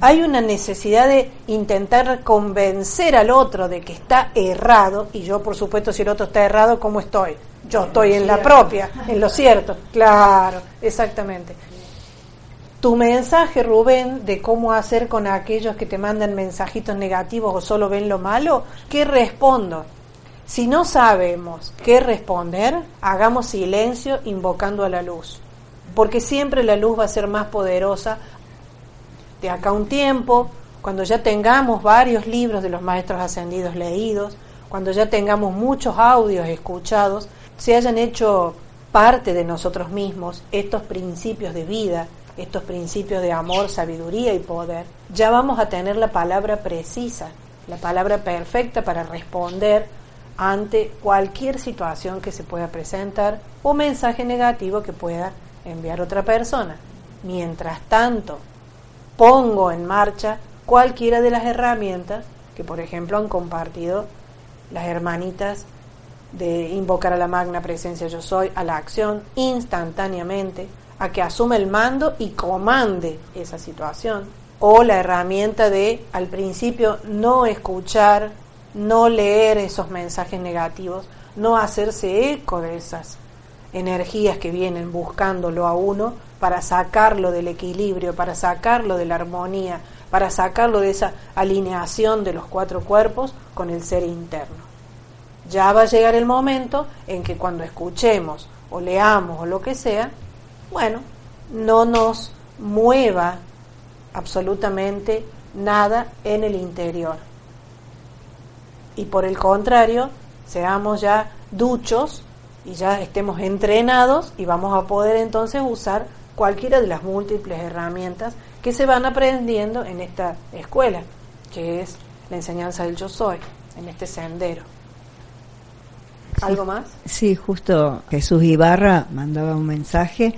hay una necesidad de intentar convencer al otro de que está errado, y yo por supuesto si el otro está errado, ¿cómo estoy? Yo estoy en la propia, en lo cierto, claro, exactamente. Tu mensaje, Rubén, de cómo hacer con aquellos que te mandan mensajitos negativos o solo ven lo malo, ¿qué respondo? Si no sabemos qué responder, hagamos silencio invocando a la luz porque siempre la luz va a ser más poderosa de acá un tiempo, cuando ya tengamos varios libros de los maestros ascendidos leídos, cuando ya tengamos muchos audios escuchados, se hayan hecho parte de nosotros mismos estos principios de vida, estos principios de amor, sabiduría y poder, ya vamos a tener la palabra precisa, la palabra perfecta para responder ante cualquier situación que se pueda presentar o mensaje negativo que pueda enviar otra persona. Mientras tanto, pongo en marcha cualquiera de las herramientas que, por ejemplo, han compartido las hermanitas de invocar a la magna presencia yo soy a la acción instantáneamente, a que asume el mando y comande esa situación. O la herramienta de al principio no escuchar, no leer esos mensajes negativos, no hacerse eco de esas energías que vienen buscándolo a uno para sacarlo del equilibrio, para sacarlo de la armonía, para sacarlo de esa alineación de los cuatro cuerpos con el ser interno. Ya va a llegar el momento en que cuando escuchemos o leamos o lo que sea, bueno, no nos mueva absolutamente nada en el interior. Y por el contrario, seamos ya duchos y ya estemos entrenados y vamos a poder entonces usar cualquiera de las múltiples herramientas que se van aprendiendo en esta escuela, que es la enseñanza del yo soy, en este sendero. ¿Algo más? Sí, justo Jesús Ibarra mandaba un mensaje.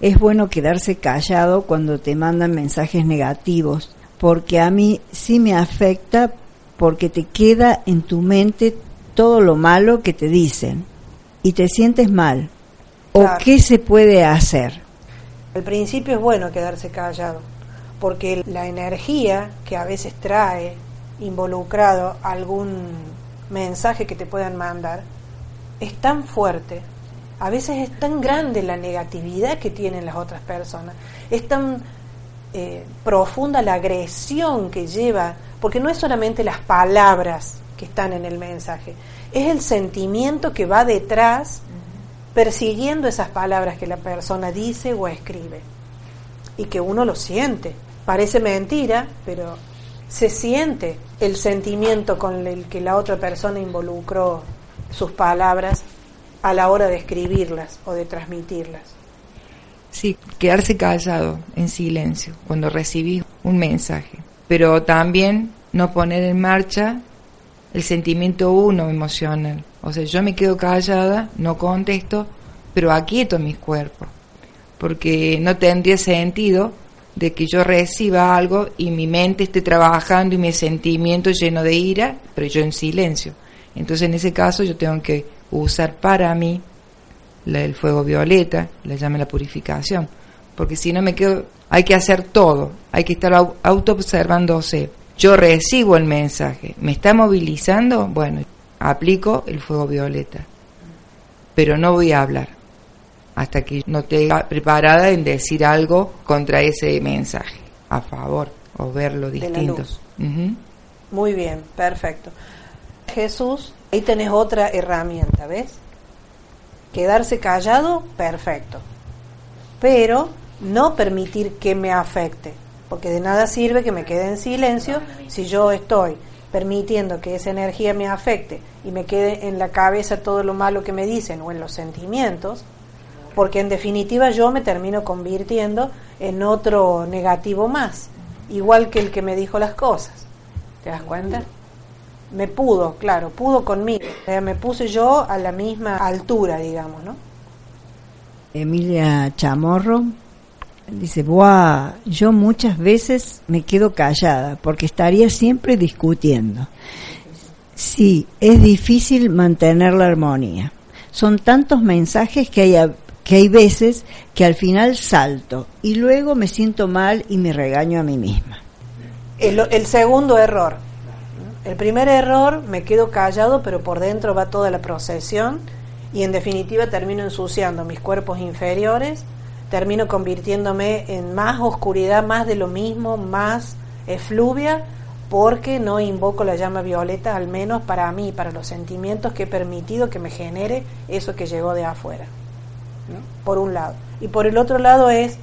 Es bueno quedarse callado cuando te mandan mensajes negativos, porque a mí sí me afecta porque te queda en tu mente todo lo malo que te dicen y te sientes mal, ¿o qué se puede hacer? Al principio es bueno quedarse callado, porque la energía que a veces trae involucrado algún mensaje que te puedan mandar es tan fuerte, a veces es tan grande la negatividad que tienen las otras personas, es tan eh, profunda la agresión que lleva, porque no es solamente las palabras que están en el mensaje, es el sentimiento que va detrás persiguiendo esas palabras que la persona dice o escribe y que uno lo siente. Parece mentira, pero se siente el sentimiento con el que la otra persona involucró sus palabras a la hora de escribirlas o de transmitirlas. Sí, quedarse callado, en silencio, cuando recibís un mensaje, pero también no poner en marcha el sentimiento uno emocional. O sea, yo me quedo callada, no contesto, pero aquieto mis cuerpos. Porque no tendría sentido de que yo reciba algo y mi mente esté trabajando y mi sentimiento lleno de ira, pero yo en silencio. Entonces en ese caso yo tengo que usar para mí el fuego violeta, la llama la purificación, porque si no me quedo, hay que hacer todo, hay que estar auto observándose. Yo recibo el mensaje, me está movilizando, bueno, aplico el fuego violeta, pero no voy a hablar hasta que no esté preparada en decir algo contra ese mensaje, a favor o verlo distinto. Muy bien, perfecto. Jesús, ahí tenés otra herramienta, ¿ves? Quedarse callado, perfecto. Pero no permitir que me afecte, porque de nada sirve que me quede en silencio si yo estoy permitiendo que esa energía me afecte y me quede en la cabeza todo lo malo que me dicen o en los sentimientos, porque en definitiva yo me termino convirtiendo en otro negativo más, igual que el que me dijo las cosas. ¿Te das cuenta? Me pudo, claro, pudo conmigo. me puse yo a la misma altura, digamos, ¿no? Emilia Chamorro dice, Buah, yo muchas veces me quedo callada porque estaría siempre discutiendo. Sí, es difícil mantener la armonía. Son tantos mensajes que hay que hay veces que al final salto y luego me siento mal y me regaño a mí misma. El, segundo error. El primer error, me quedo callado, pero por dentro va toda la procesión y en definitiva termino ensuciando mis cuerpos inferiores, termino convirtiéndome en más oscuridad, más de lo mismo, más efluvia, porque no invoco la llama violeta, al menos para mí, para los sentimientos que he permitido que me genere eso que llegó de afuera por un lado. Y por el otro lado es,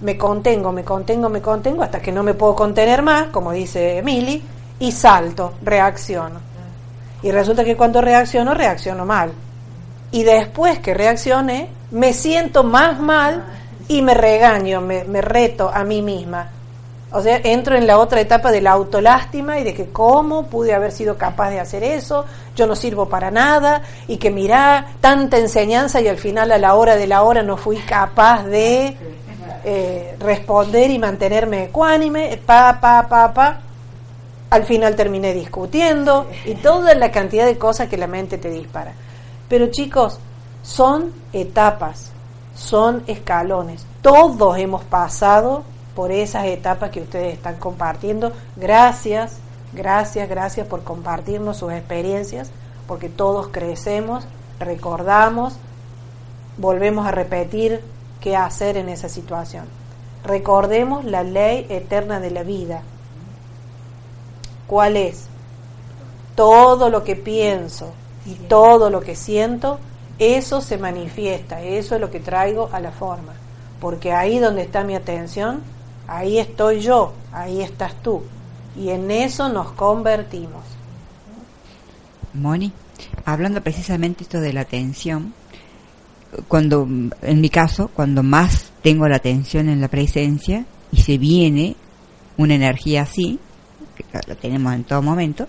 me contengo, me contengo, me contengo, hasta que no me puedo contener más, como dice Emily, y salto, reacciono. Y resulta que cuando reacciono, reacciono mal. Y después que reaccione, me siento más mal y me regaño, me, me reto a mí misma. O sea, entro en la otra etapa de la autolástima y de que cómo pude haber sido capaz de hacer eso, yo no sirvo para nada y que mirá tanta enseñanza y al final a la hora de la hora no fui capaz de eh, responder y mantenerme ecuánime, pa, pa, pa, pa. Al final terminé discutiendo y toda la cantidad de cosas que la mente te dispara. Pero chicos, son etapas, son escalones. Todos hemos pasado por esas etapas que ustedes están compartiendo. Gracias, gracias, gracias por compartirnos sus experiencias, porque todos crecemos, recordamos, volvemos a repetir qué hacer en esa situación. Recordemos la ley eterna de la vida. ¿Cuál es? Todo lo que pienso y todo lo que siento, eso se manifiesta, eso es lo que traigo a la forma. Porque ahí donde está mi atención, Ahí estoy yo, ahí estás tú. Y en eso nos convertimos. Moni, hablando precisamente esto de la atención, cuando, en mi caso, cuando más tengo la atención en la presencia y se viene una energía así, que la tenemos en todo momento,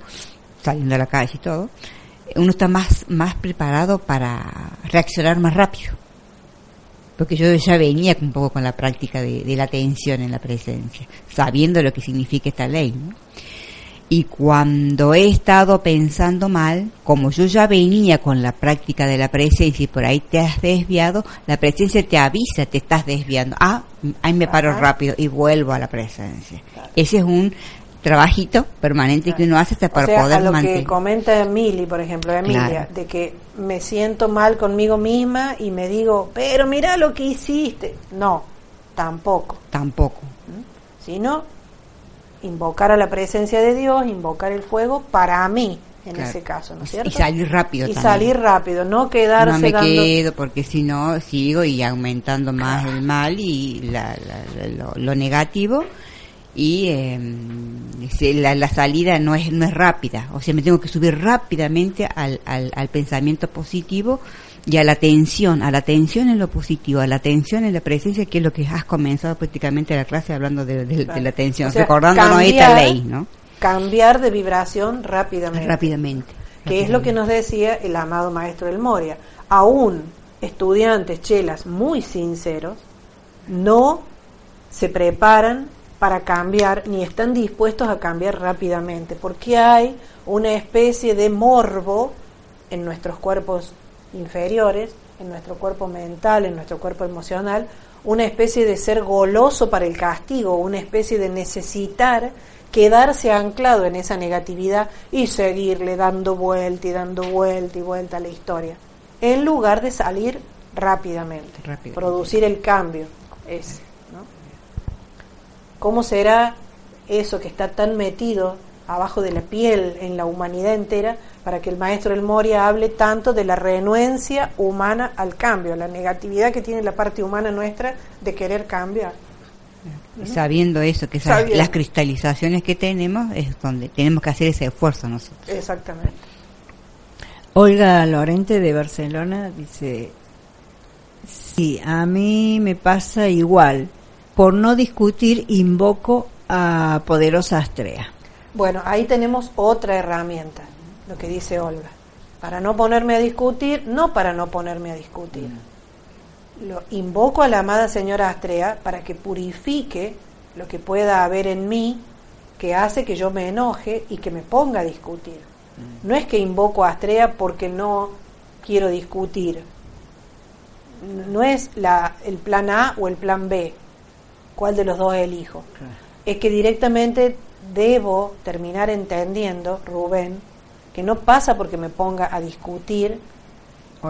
saliendo a la calle y todo, uno está más, más preparado para reaccionar más rápido porque yo ya venía un poco con la práctica de, la atención en la presencia, sabiendo lo que significa esta ley. Y cuando he estado pensando mal, como yo ya venía con la práctica de la presencia y por ahí te has desviado, la presencia te avisa, te estás desviando. Ah, ahí me paro rápido y vuelvo a la presencia. Ese es un trabajito permanente que uno hace hasta para poder a lo que comenta Emily, por ejemplo, Emilia, de que me siento mal conmigo misma y me digo, pero mira lo que hiciste. No, tampoco. Tampoco. ¿Mm? Sino invocar a la presencia de Dios, invocar el fuego para mí, en ese caso, ¿no es cierto? Y salir rápido Y salir rápido, no quedarse No me quedo porque si no sigo y aumentando más el mal y la, lo negativo y eh, la, la, salida no es no es rápida. O sea me tengo que subir rápidamente al, al, al, pensamiento positivo y a la atención a la atención en lo positivo a la atención en la presencia que es lo que has comenzado prácticamente la clase hablando de, de, la atención recordándonos esta ley no cambiar de vibración rápidamente. Rápidamente que es lo que nos decía el amado maestro del Moria. Aún estudiantes chelas muy sinceros no se preparan para cambiar ni están dispuestos a cambiar rápidamente, porque hay una especie de morbo en nuestros cuerpos inferiores, en nuestro cuerpo mental, en nuestro cuerpo emocional, una especie de ser goloso para el castigo, una especie de necesitar quedarse anclado en esa negatividad y seguirle dando vuelta y dando vuelta y vuelta a la historia, en lugar de salir rápidamente, producir el cambio ese. ¿Cómo será eso que está tan metido abajo de la piel en la humanidad entera para que el maestro El Moria hable tanto de la renuencia humana al cambio, la negatividad que tiene la parte humana nuestra de querer cambiar? sabiendo eso, que las cristalizaciones que tenemos es donde tenemos que hacer ese esfuerzo nosotros. Exactamente. Olga Lorente de Barcelona dice, sí, a mí me pasa igual. Por no discutir, invoco a Poderosa Astrea. Bueno, ahí tenemos otra herramienta, lo que dice Olga. Para no ponerme a discutir, no para no ponerme a discutir lo invoco a la amada señora Astrea para que purifique lo que pueda haber en mí que hace que yo me enoje y que me ponga a discutir. No es que invoco a Astrea porque no quiero discutir. No es la, el plan A o el plan B. ¿Cuál de los dos elijo? Es que directamente debo terminar entendiendo, Rubén, que no pasa porque me ponga a discutir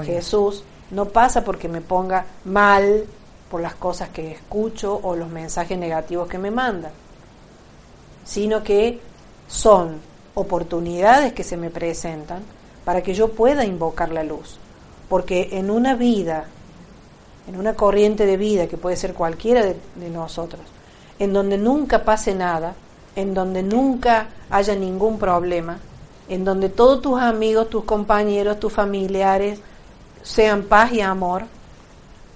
Jesús, no pasa porque me ponga mal por las cosas que escucho o los mensajes negativos que me mandan, sino que son oportunidades que se me presentan para que yo pueda invocar la luz. Porque en una vida, en una corriente de vida que puede ser cualquiera de, nosotros, en donde nunca pase nada, en donde nunca haya ningún problema, en donde todos tus amigos, tus compañeros, tus familiares, sean paz y amor,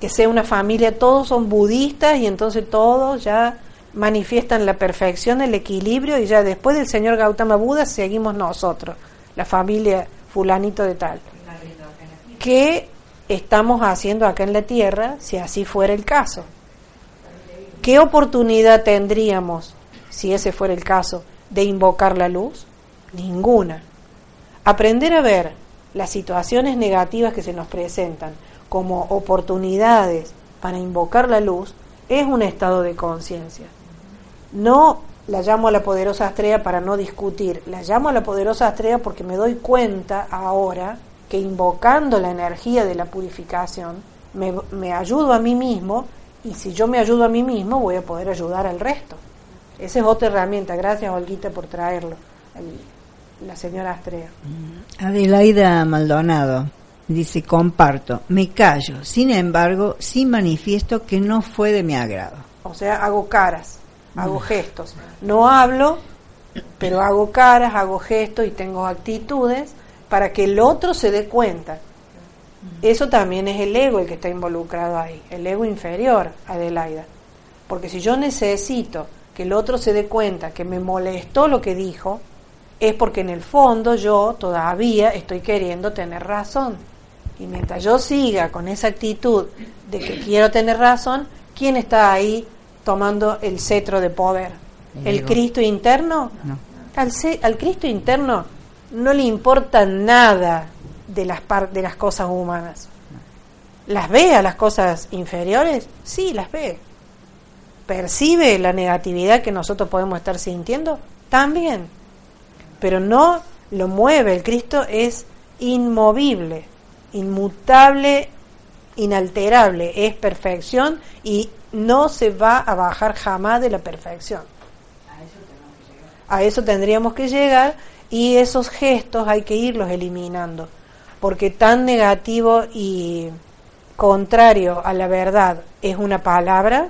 que sea una familia, todos son budistas y entonces todos ya manifiestan la perfección, el equilibrio y ya después del señor Gautama Buda seguimos nosotros, la familia fulanito de tal. ¿Qué estamos haciendo acá en la tierra si así fuera el caso? ¿Qué oportunidad tendríamos, si ese fuera el caso, de invocar la luz? Ninguna. Aprender a ver las situaciones negativas que se nos presentan como oportunidades para invocar la luz es un estado de conciencia. No la llamo a la poderosa estrella para no discutir, la llamo a la poderosa estrella porque me doy cuenta ahora que invocando la energía de la purificación me, me ayudo a mí mismo y si yo me ayudo a mí mismo voy a poder ayudar al resto. Esa es otra herramienta. Gracias, Olguita, por traerlo la señora Astrea. Adelaida Maldonado dice, comparto, me callo, sin embargo, sí manifiesto que no fue de mi agrado. O sea, hago caras, hago gestos. No hablo, pero hago caras, hago gestos y tengo actitudes para que el otro se dé cuenta. Eso también es el ego el que está involucrado ahí, el ego inferior, Adelaida. Porque si yo necesito que el otro se dé cuenta que me molestó lo que dijo, es porque en el fondo yo todavía estoy queriendo tener razón. Y mientras yo siga con esa actitud de que quiero tener razón, ¿quién está ahí tomando el cetro de poder? ¿El Cristo interno? Al, al, Cristo interno no le importa nada de las, de las cosas humanas. ¿Las ve a las cosas inferiores? Sí, las ve. ¿Percibe la negatividad que nosotros podemos estar sintiendo? También pero no lo mueve. El Cristo es inmovible, inmutable, inalterable, es perfección y no se va a bajar jamás de la perfección. A eso tendríamos que llegar y esos gestos hay que irlos eliminando, porque tan negativo y contrario a la verdad es una palabra,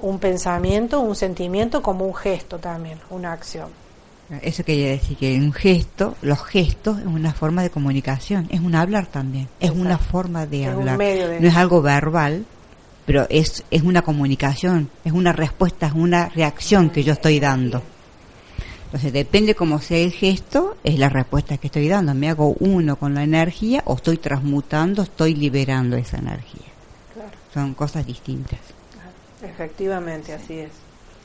un pensamiento, un sentimiento como un gesto también, una acción. Eso quería decir que un gesto, los gestos es una forma de comunicación, es un hablar también, es una forma de hablar. No es algo verbal, pero es, es una comunicación, es una respuesta, es una reacción que yo estoy dando. Entonces, depende cómo sea el gesto, es la respuesta que estoy dando. Me hago uno con la energía o estoy transmutando, estoy liberando esa energía. Son cosas distintas. Efectivamente, así es.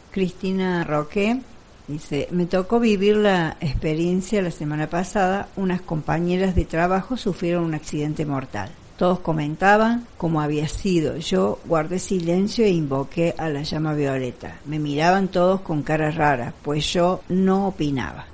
Cristina Roque dice, me tocó vivir la experiencia la semana pasada, unas compañeras de trabajo sufrieron un accidente mortal. Todos comentaban cómo había sido. Yo guardé silencio e invoqué a la llama violeta. Me miraban todos con cara rara, pues yo no opinaba.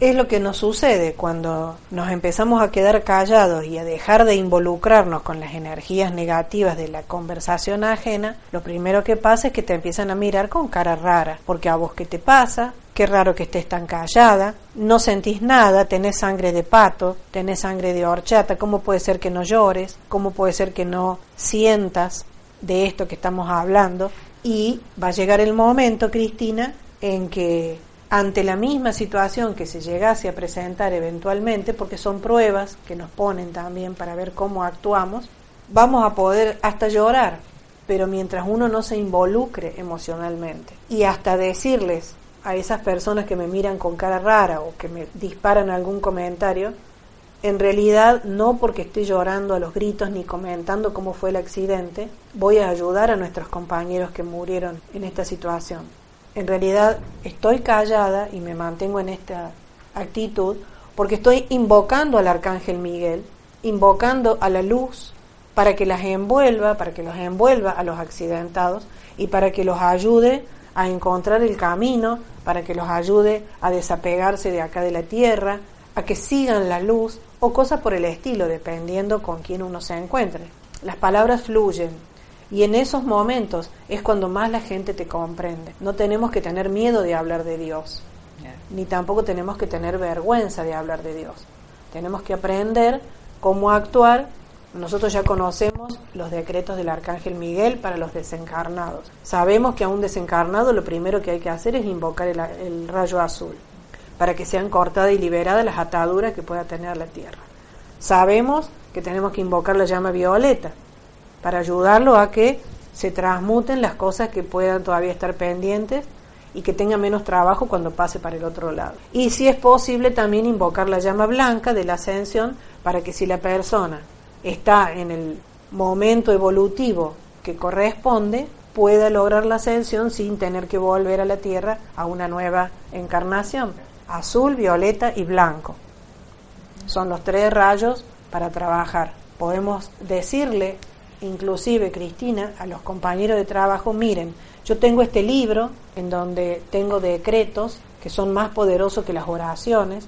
Es lo que nos sucede cuando nos empezamos a quedar callados y a dejar de involucrarnos con las energías negativas de la conversación ajena, lo primero que pasa es que te empiezan a mirar con cara rara, porque a vos qué te pasa, qué raro que estés tan callada, no sentís nada, tenés sangre de pato, tenés sangre de horchata, ¿cómo puede ser que no llores? ¿Cómo puede ser que no sientas de esto que estamos hablando? Y va a llegar el momento, Cristina, en que ante la misma situación que se llegase a presentar eventualmente, porque son pruebas que nos ponen también para ver cómo actuamos, vamos a poder hasta llorar, pero mientras uno no se involucre emocionalmente y hasta decirles a esas personas que me miran con cara rara o que me disparan algún comentario, en realidad no porque esté llorando a los gritos ni comentando cómo fue el accidente, voy a ayudar a nuestros compañeros que murieron en esta situación. En realidad estoy callada y me mantengo en esta actitud porque estoy invocando al arcángel Miguel, invocando a la luz para que las envuelva, para que los envuelva a los accidentados y para que los ayude a encontrar el camino, para que los ayude a desapegarse de acá de la tierra, a que sigan la luz o cosas por el estilo, dependiendo con quién uno se encuentre. Las palabras fluyen, y en esos momentos es cuando más la gente te comprende. No tenemos que tener miedo de hablar de Dios, ni tampoco tenemos que tener vergüenza de hablar de Dios. Tenemos que aprender cómo actuar. Nosotros ya conocemos los decretos del Arcángel Miguel para los desencarnados. Sabemos que a un desencarnado lo primero que hay que hacer es invocar el, el rayo azul para que sean cortadas y liberadas las ataduras que pueda tener la tierra. Sabemos que tenemos que invocar la llama violeta para ayudarlo a que se transmuten las cosas que puedan todavía estar pendientes y que tenga menos trabajo cuando pase para el otro lado. Y si es posible también invocar la llama blanca de la ascensión para que si la persona está en el momento evolutivo que corresponde, pueda lograr la ascensión sin tener que volver a la Tierra a una nueva encarnación. Azul, violeta y blanco. Son los tres rayos para trabajar. Podemos decirle inclusive Cristina, a los compañeros de trabajo, miren, yo tengo este libro en donde tengo decretos que son más poderosos que las oraciones,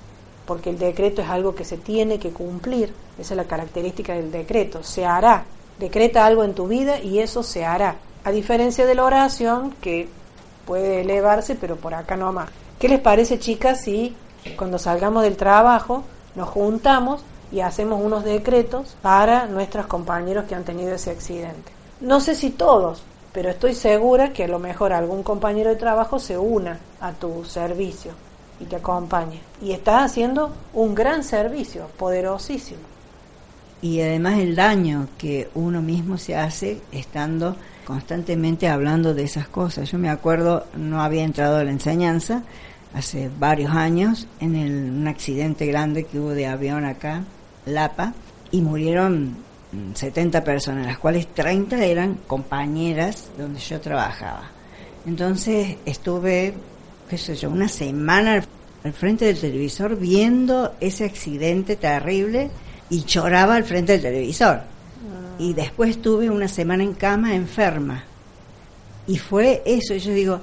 porque el decreto es algo que se tiene que cumplir, esa es la característica del decreto, se hará, decreta algo en tu vida y eso se hará, a diferencia de la oración que puede elevarse, pero por acá no más. ¿Qué les parece, chicas, si cuando salgamos del trabajo nos juntamos y hacemos unos decretos para nuestros compañeros que han tenido ese accidente. No sé si todos, pero estoy segura que a lo mejor algún compañero de trabajo se una a tu servicio y te acompañe. Y estás haciendo un gran servicio, poderosísimo. Y además el daño que uno mismo se hace estando constantemente hablando de esas cosas. Yo me acuerdo, no había entrado a la enseñanza hace varios años en un accidente grande que hubo de avión acá Lapa y murieron 70 personas, las cuales 30 eran compañeras donde yo trabajaba. Entonces estuve, qué sé yo, una semana al frente del televisor viendo ese accidente terrible y lloraba al frente del televisor. Y después estuve una semana en cama enferma. Y fue eso, yo digo,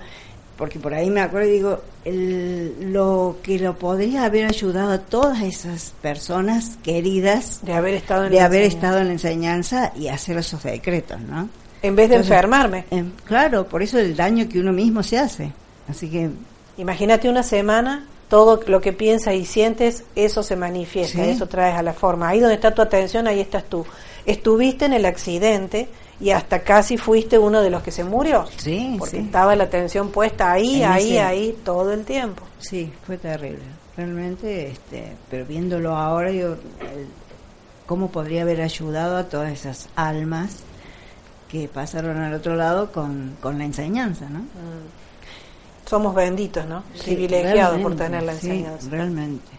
porque por ahí me acuerdo y digo, lo que lo podría haber ayudado a todas esas personas queridas de haber estado en, de la, haber enseñanza. estado en la enseñanza y hacer esos decretos, ¿no? En vez de Entonces, enfermarme. em, claro, por eso el daño que uno mismo se hace. Así que Imagínate una semana, todo lo que piensas y sientes, eso se manifiesta, Sí. eso traes a la forma. Ahí donde está tu atención, ahí estás tú. Estuviste en el accidente y hasta casi fuiste uno de los que se murió. Sí, Porque sí. estaba la atención puesta ahí, En ahí, ese- ahí, todo el tiempo. Sí, fue terrible. Realmente, este, pero viéndolo ahora, yo, ¿cómo podría haber ayudado a todas esas almas que pasaron al otro lado con, con la enseñanza, ¿no? Somos benditos, ¿no? Sí, Privilegiados por tener la sí, enseñanza. realmente.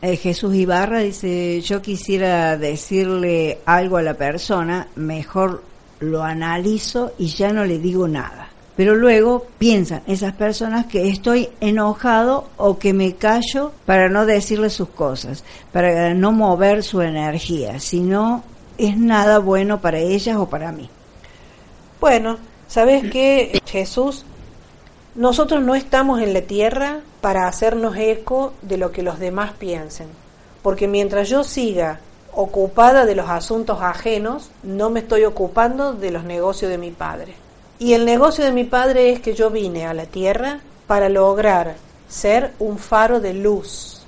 Eh, Jesús Ibarra dice, yo quisiera decirle algo a la persona, mejor lo analizo y ya no le digo nada. Pero luego piensan esas personas que estoy enojado o que me callo para no decirle sus cosas, para no mover su energía, si no es nada bueno para ellas o para mí. Bueno, ¿sabes qué, Jesús? Nosotros no estamos en la tierra para hacernos eco de lo que los demás piensen, porque mientras yo siga ocupada de los asuntos ajenos, no me estoy ocupando de los negocios de mi padre. Y el negocio de mi padre es que yo vine a la tierra para lograr ser un faro de luz,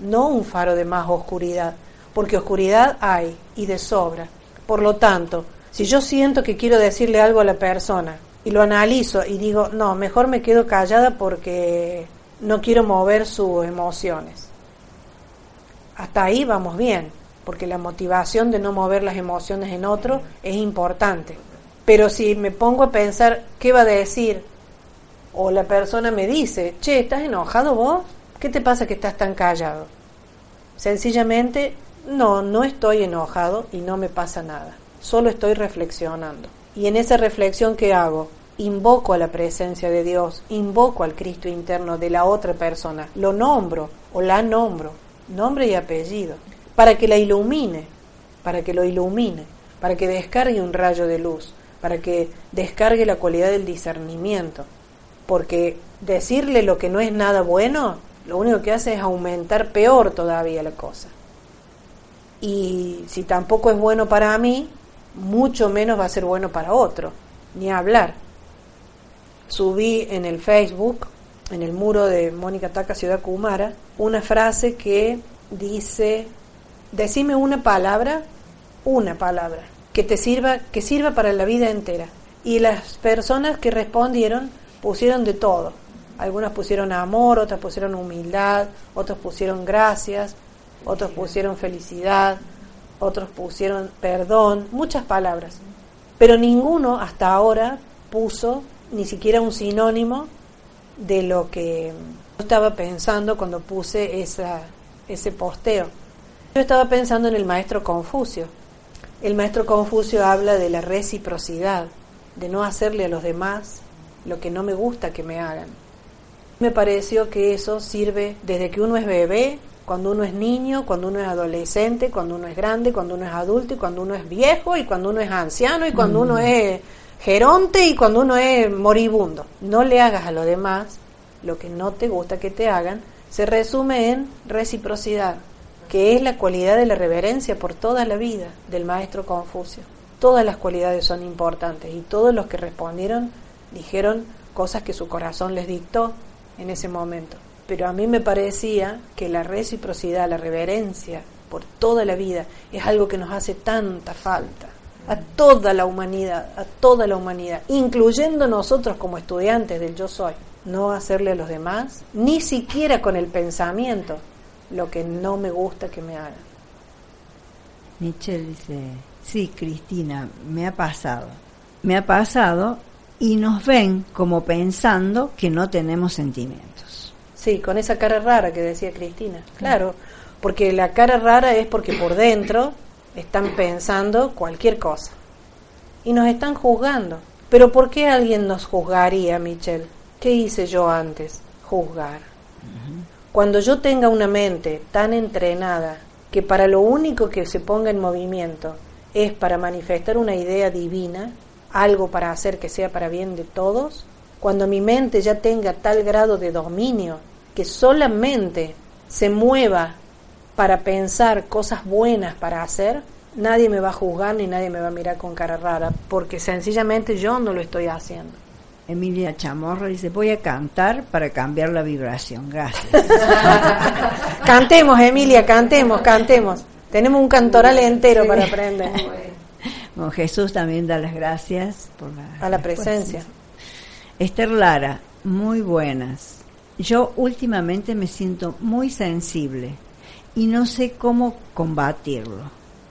no un faro de más oscuridad, porque oscuridad hay y de sobra. Por lo tanto, si yo siento que quiero decirle algo a la persona y lo analizo y digo, no, mejor me quedo callada porque no quiero mover sus emociones. Hasta ahí vamos bien porque la motivación de no mover las emociones en otro es importante. Pero si me pongo a pensar qué va a decir, o la persona me dice, che, ¿estás enojado vos? ¿Qué te pasa que estás tan callado? Sencillamente, no, no estoy enojado y no me pasa nada. Solo estoy reflexionando. Y en esa reflexión que hago, invoco a la presencia de Dios, invoco al Cristo interno de la otra persona, lo nombro o la nombro, nombre y apellido para que la ilumine, para que lo ilumine, para que descargue un rayo de luz, para que descargue la cualidad del discernimiento. Porque decirle lo que no es nada bueno, lo único que hace es aumentar peor todavía la cosa. Y si tampoco es bueno para mí, mucho menos va a ser bueno para otro, ni hablar. Subí en el Facebook, en el muro de Mónica Taca Ciudad Cumara, una frase que dice decime una palabra, una palabra, que te sirva, que sirva para la vida entera. Y las personas que respondieron pusieron de todo. Algunas pusieron amor, otras pusieron humildad, otros pusieron gracias, otros pusieron felicidad, otros pusieron perdón, muchas palabras. Pero ninguno hasta ahora puso ni siquiera un sinónimo de lo que yo estaba pensando cuando puse esa, ese posteo. Yo estaba pensando en el maestro Confucio. El maestro Confucio habla de la reciprocidad, de no hacerle a los demás lo que no me gusta que me hagan. Me pareció que eso sirve desde que uno es bebé, cuando uno es niño, cuando uno es adolescente, cuando uno es grande, cuando uno es adulto y cuando uno es viejo y cuando uno es anciano y cuando uno es geronte y cuando uno es moribundo. No le hagas a los demás lo que no te gusta que te hagan. Se resume en reciprocidad que es la cualidad de la reverencia por toda la vida del maestro Confucio. Todas las cualidades son importantes y todos los que respondieron dijeron cosas que su corazón les dictó en ese momento. Pero a mí me parecía que la reciprocidad, la reverencia por toda la vida es algo que nos hace tanta falta a toda la humanidad, a toda la humanidad, incluyendo nosotros como estudiantes del yo soy. No hacerle a los demás, ni siquiera con el pensamiento, lo que no me gusta que me hagan. Michelle dice, sí, Cristina, me ha pasado. Me ha pasado y nos ven como pensando que no tenemos sentimientos. Sí, con esa cara rara que decía Cristina. Claro, porque la cara rara es porque por dentro están pensando cualquier cosa. Y nos están juzgando. Pero ¿por qué alguien nos juzgaría, Michelle? ¿Qué hice yo antes? Juzgar. Cuando yo tenga una mente tan entrenada que para lo único que se ponga en movimiento es para manifestar una idea divina, algo para hacer que sea para bien de todos, cuando mi mente ya tenga tal grado de dominio que solamente se mueva para pensar cosas buenas para hacer, nadie me va a juzgar ni nadie me va a mirar con cara rara, porque sencillamente yo no lo estoy haciendo. Emilia Chamorro dice, voy a cantar para cambiar la vibración. Gracias. *laughs* cantemos, Emilia, cantemos, cantemos. Tenemos un cantoral entero para aprender. *laughs* Bueno, Jesús también da las gracias por la, a la presencia. Esther Lara, muy buenas. Yo últimamente me siento muy sensible y no sé cómo combatirlo.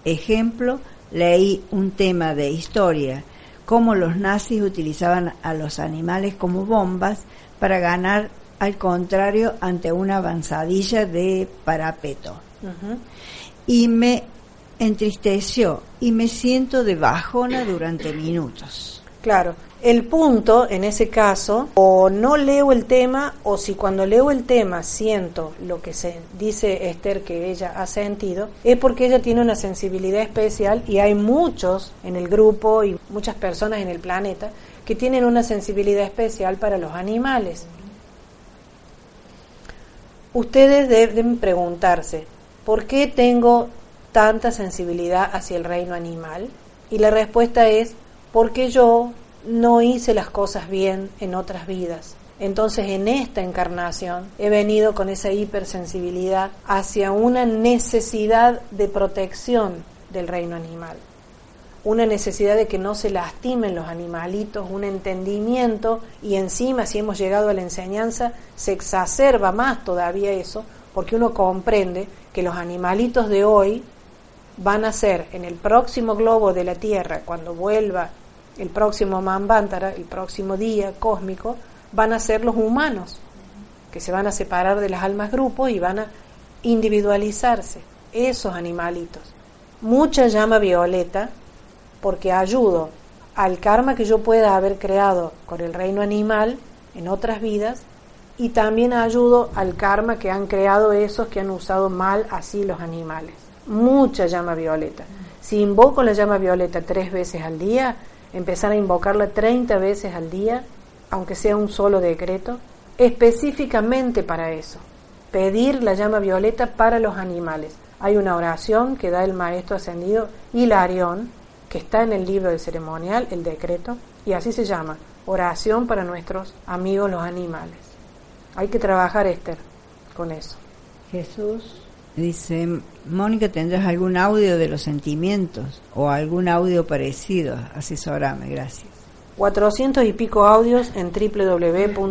Ejemplo, leí un tema de historia cómo los nazis utilizaban a los animales como bombas para ganar al contrario ante una avanzadilla de parapeto. Y me entristeció y me siento de bajona durante minutos. Claro, el punto en ese caso, o no leo el tema, o si cuando leo el tema siento lo que se dice Esther que ella ha sentido, es porque ella tiene una sensibilidad especial y hay muchos en el grupo y muchas personas en el planeta que tienen una sensibilidad especial para los animales. Ustedes deben preguntarse, ¿por qué tengo tanta sensibilidad hacia el reino animal? Y la respuesta es, porque yo no hice las cosas bien en otras vidas. Entonces en esta encarnación he venido con esa hipersensibilidad hacia una necesidad de protección del reino animal, una necesidad de que no se lastimen los animalitos, un entendimiento y encima si hemos llegado a la enseñanza se exacerba más todavía eso, porque uno comprende que los animalitos de hoy van a ser en el próximo globo de la Tierra, cuando vuelva el próximo Manvantara, el próximo día cósmico, van a ser los humanos, que se van a separar de las almas grupos y van a individualizarse, esos animalitos. Mucha llama violeta, porque ayudo al karma que yo pueda haber creado con el reino animal en otras vidas, y también ayudo al karma que han creado esos que han usado mal así los animales. Mucha llama violeta. Si invoco la llama violeta tres veces al día, empezar a invocarla 30 veces al día, aunque sea un solo decreto, específicamente para eso. Pedir la llama violeta para los animales. Hay una oración que da el maestro ascendido Hilarión, que está en el libro del ceremonial, el decreto, y así se llama, oración para nuestros amigos los animales. Hay que trabajar, Esther, con eso. Jesús Dice, Mónica, ¿tendrás algún audio de los sentimientos o algún audio parecido? Asesorame, gracias. 400 y pico audios en www.evox.com.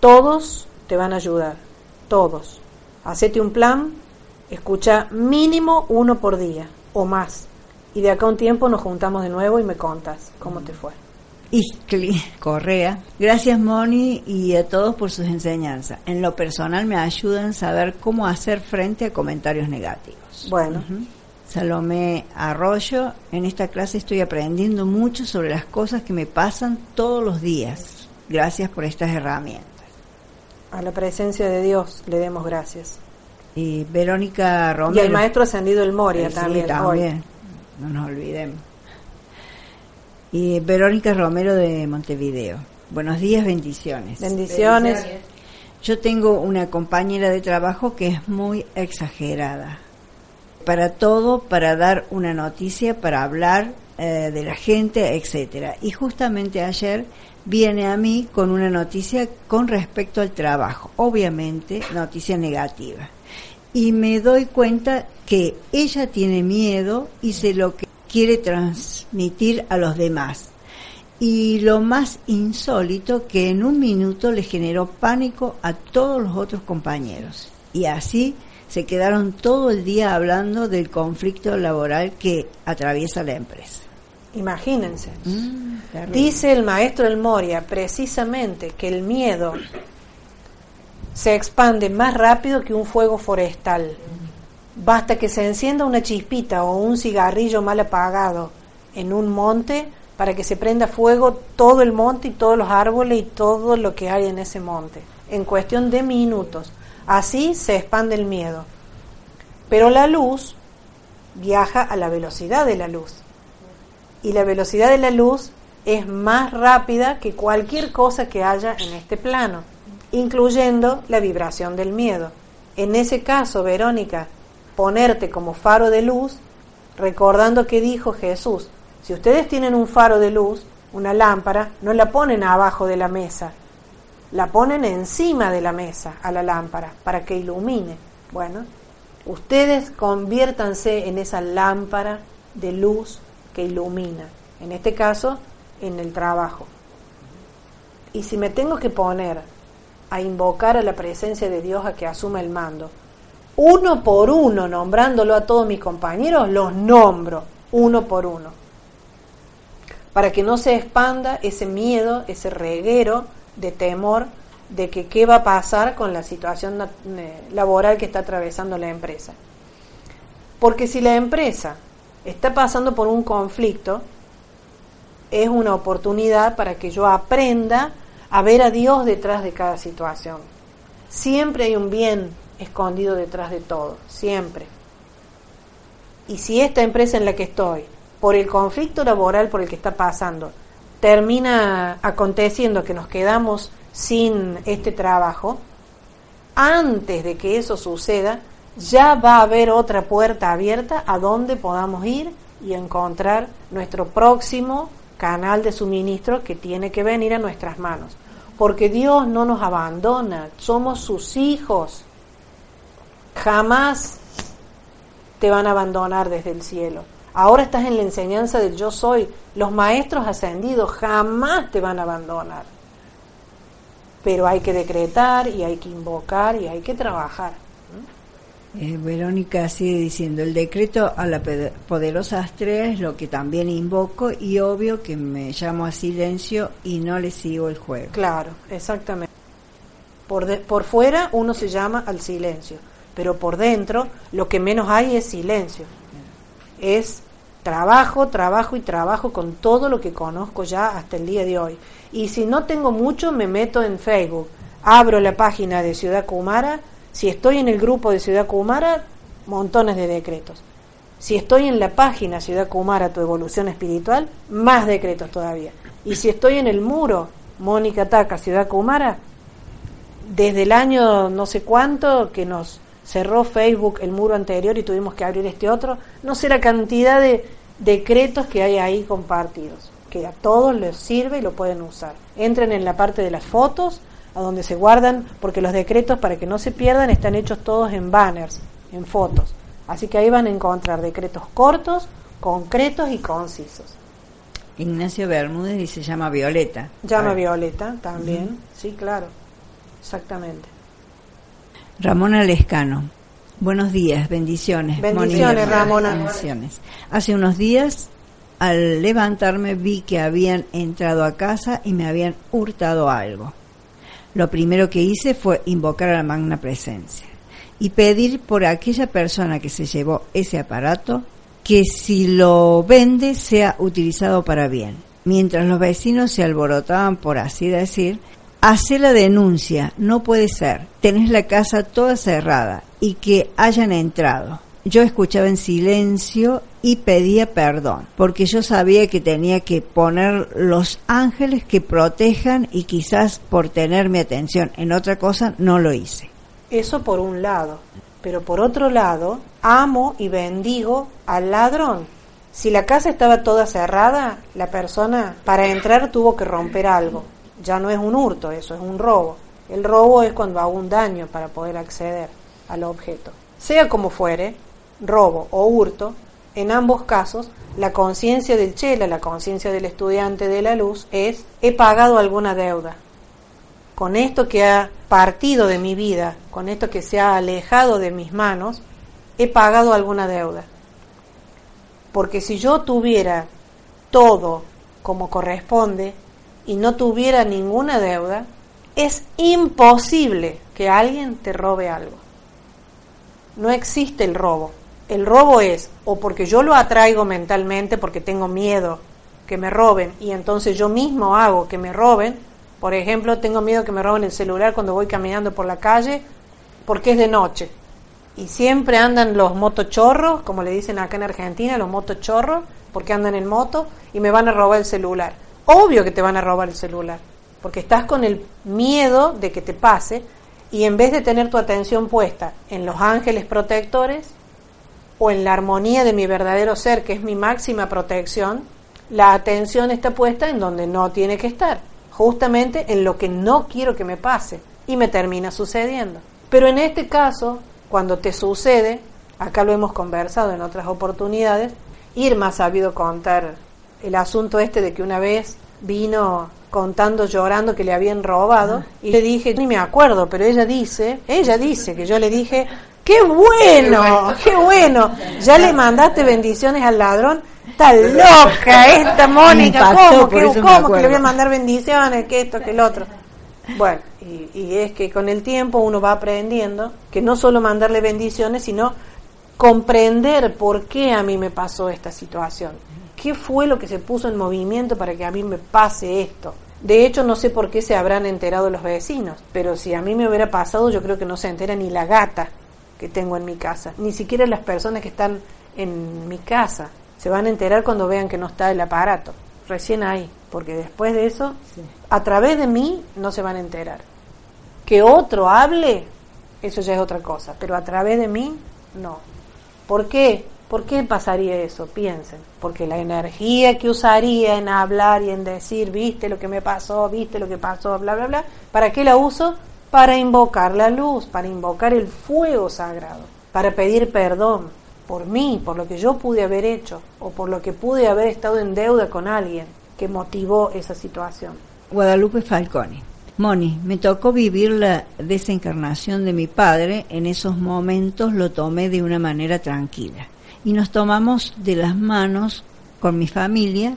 Todos te van a ayudar, todos. Hacete un plan, escucha mínimo uno por día o más. Y de acá a un tiempo nos juntamos de nuevo y me contas cómo te fue. Iscli Correa. Gracias Moni y a todos por sus enseñanzas. En lo personal me ayudan a saber cómo hacer frente a comentarios negativos. Bueno. Salomé Arroyo, en esta clase estoy aprendiendo mucho sobre las cosas que me pasan todos los días. Gracias por estas herramientas. A la presencia de Dios le demos gracias. Y Verónica Romero. Y el maestro ascendido el Moria también. también. No nos olvidemos y Verónica Romero de Montevideo. Buenos días, bendiciones. bendiciones. Yo tengo una compañera de trabajo que es muy exagerada. Para todo, para dar una noticia, para hablar eh, de la gente, etcétera. Y justamente ayer viene a mí con una noticia con respecto al trabajo, obviamente noticia negativa. Y me doy cuenta que ella tiene miedo y se lo que quiere transmitir a los demás. Y lo más insólito que en un minuto le generó pánico a todos los otros compañeros. Y así se quedaron todo el día hablando del conflicto laboral que atraviesa la empresa. Imagínense. Mm, Dice el maestro El Moria precisamente que el miedo se expande más rápido que un fuego forestal. Basta que se encienda una chispita o un cigarrillo mal apagado en un monte para que se prenda fuego todo el monte y todos los árboles y todo lo que hay en ese monte, en cuestión de minutos. Así se expande el miedo. Pero la luz viaja a la velocidad de la luz. Y la velocidad de la luz es más rápida que cualquier cosa que haya en este plano, incluyendo la vibración del miedo. En ese caso, Verónica, ponerte como faro de luz, recordando que dijo Jesús, si ustedes tienen un faro de luz, una lámpara, no la ponen abajo de la mesa, la ponen encima de la mesa a la lámpara para que ilumine. Bueno, ustedes conviértanse en esa lámpara de luz que ilumina, en este caso en el trabajo. Y si me tengo que poner a invocar a la presencia de Dios a que asuma el mando, uno por uno, nombrándolo a todos mis compañeros, los nombro uno por uno. Para que no se expanda ese miedo, ese reguero de temor de que qué va a pasar con la situación eh, laboral que está atravesando la empresa. Porque si la empresa está pasando por un conflicto, es una oportunidad para que yo aprenda a ver a Dios detrás de cada situación. Siempre hay un bien escondido detrás de todo, siempre. Y si esta empresa en la que estoy, por el conflicto laboral por el que está pasando, termina aconteciendo que nos quedamos sin este trabajo, antes de que eso suceda, ya va a haber otra puerta abierta a donde podamos ir y encontrar nuestro próximo canal de suministro que tiene que venir a nuestras manos. Porque Dios no nos abandona, somos sus hijos. Jamás te van a abandonar desde el cielo. Ahora estás en la enseñanza del yo soy. Los maestros ascendidos jamás te van a abandonar. Pero hay que decretar y hay que invocar y hay que trabajar. Eh, Verónica sigue diciendo, el decreto a la poderosa estrella es lo que también invoco y obvio que me llamo a silencio y no le sigo el juego. Claro, exactamente. Por, por fuera uno se llama al silencio, pero por dentro lo que menos hay es silencio. Es trabajo, trabajo y trabajo con todo lo que conozco ya hasta el día de hoy. Y si no tengo mucho, me meto en Facebook, abro la página de Ciudad Kumara, si estoy en el grupo de Ciudad Kumara, montones de decretos. Si estoy en la página Ciudad Kumara, tu evolución espiritual, más decretos todavía. Y si estoy en el muro Mónica Taca, Ciudad Kumara, desde el año no sé cuánto que nos cerró Facebook el muro anterior y tuvimos que abrir este otro, no sé la cantidad de decretos que hay ahí compartidos, que a todos les sirve y lo pueden usar. Entren en la parte de las fotos, a donde se guardan, porque los decretos para que no se pierdan están hechos todos en banners, en fotos. Así que ahí van a encontrar decretos cortos, concretos y concisos. Ignacio Bermúdez y se llama Violeta. Llama Violeta también, sí, claro, exactamente. Ramona Lescano. Buenos días, bendiciones. Bendiciones, Ramona. Bendiciones. Hace unos días, al levantarme, vi que habían entrado a casa y me habían hurtado algo lo primero que hice fue invocar a la magna presencia y pedir por aquella persona que se llevó ese aparato que si lo vende sea utilizado para bien. Mientras los vecinos se alborotaban, por así decir, hace la denuncia, no puede ser, tenés la casa toda cerrada y que hayan entrado. Yo escuchaba en silencio y pedía perdón, porque yo sabía que tenía que poner los ángeles que protejan y quizás por tener mi atención en otra cosa no lo hice. Eso por un lado, pero por otro lado, amo y bendigo al ladrón. Si la casa estaba toda cerrada, la persona para entrar tuvo que romper algo. Ya no es un hurto, eso es un robo. El robo es cuando hago un daño para poder acceder al objeto. Sea como fuere, robo o hurto, en ambos casos, la conciencia del chela, la conciencia del estudiante de la luz, es he pagado alguna deuda. Con esto que ha partido de mi vida, con esto que se ha alejado de mis manos, he pagado alguna deuda. Porque si yo tuviera todo como corresponde y no tuviera ninguna deuda, es imposible que alguien te robe algo. No existe el robo el robo es o porque yo lo atraigo mentalmente porque tengo miedo que me roben y entonces yo mismo hago que me roben. Por ejemplo, tengo miedo que me roben el celular cuando voy caminando por la calle porque es de noche. Y siempre andan los motochorros, como le dicen acá en Argentina, los motochorros, porque andan en moto y me van a robar el celular. Obvio que te van a robar el celular, porque estás con el miedo de que te pase y en vez de tener tu atención puesta en los ángeles protectores, o en la armonía de mi verdadero ser, que es mi máxima protección, la atención está puesta en donde no tiene que estar, justamente en lo que no quiero que me pase y me termina sucediendo. Pero en este caso, cuando te sucede, acá lo hemos conversado en otras oportunidades, Irma ha sabido contar el asunto este de que una vez vino contando llorando que le habían robado y le dije, ni me acuerdo, pero ella dice, ella dice que yo le dije, ¡Qué bueno! ¡Qué bueno! ¿Ya le mandaste bendiciones al ladrón? Está loca esta *laughs* Mónica, ¿cómo? que le voy a mandar bendiciones? Que esto, que el otro. Bueno, y, y, es que con el tiempo uno va aprendiendo que no solo mandarle bendiciones, sino comprender por qué a mí me pasó esta situación. ¿Qué fue lo que se puso en movimiento para que a mí me pase esto? De hecho, no sé por qué se habrán enterado los vecinos, pero si a mí me hubiera pasado, yo creo que no se entera ni la gata que tengo en mi casa, ni siquiera las personas que están en mi casa. Se van a enterar cuando vean que no está el aparato, recién ahí, porque después de eso, a través de mí no se van a enterar. Que otro hable, eso ya es otra cosa, pero a través de mí, no. ¿Por qué? ¿Por qué pasaría eso? Piensen. Porque la energía que usaría en hablar y en decir, viste lo que me pasó, viste lo que pasó, bla, bla, bla, ¿para qué la uso? Para invocar la luz, para invocar el fuego sagrado, para pedir perdón por mí, por lo que yo pude haber hecho o por lo que pude haber estado en deuda con alguien que motivó esa situación. Guadalupe Falcone. Moni, me tocó vivir la desencarnación de mi padre, en esos momentos lo tomé de una manera tranquila y nos tomamos de las manos con mi familia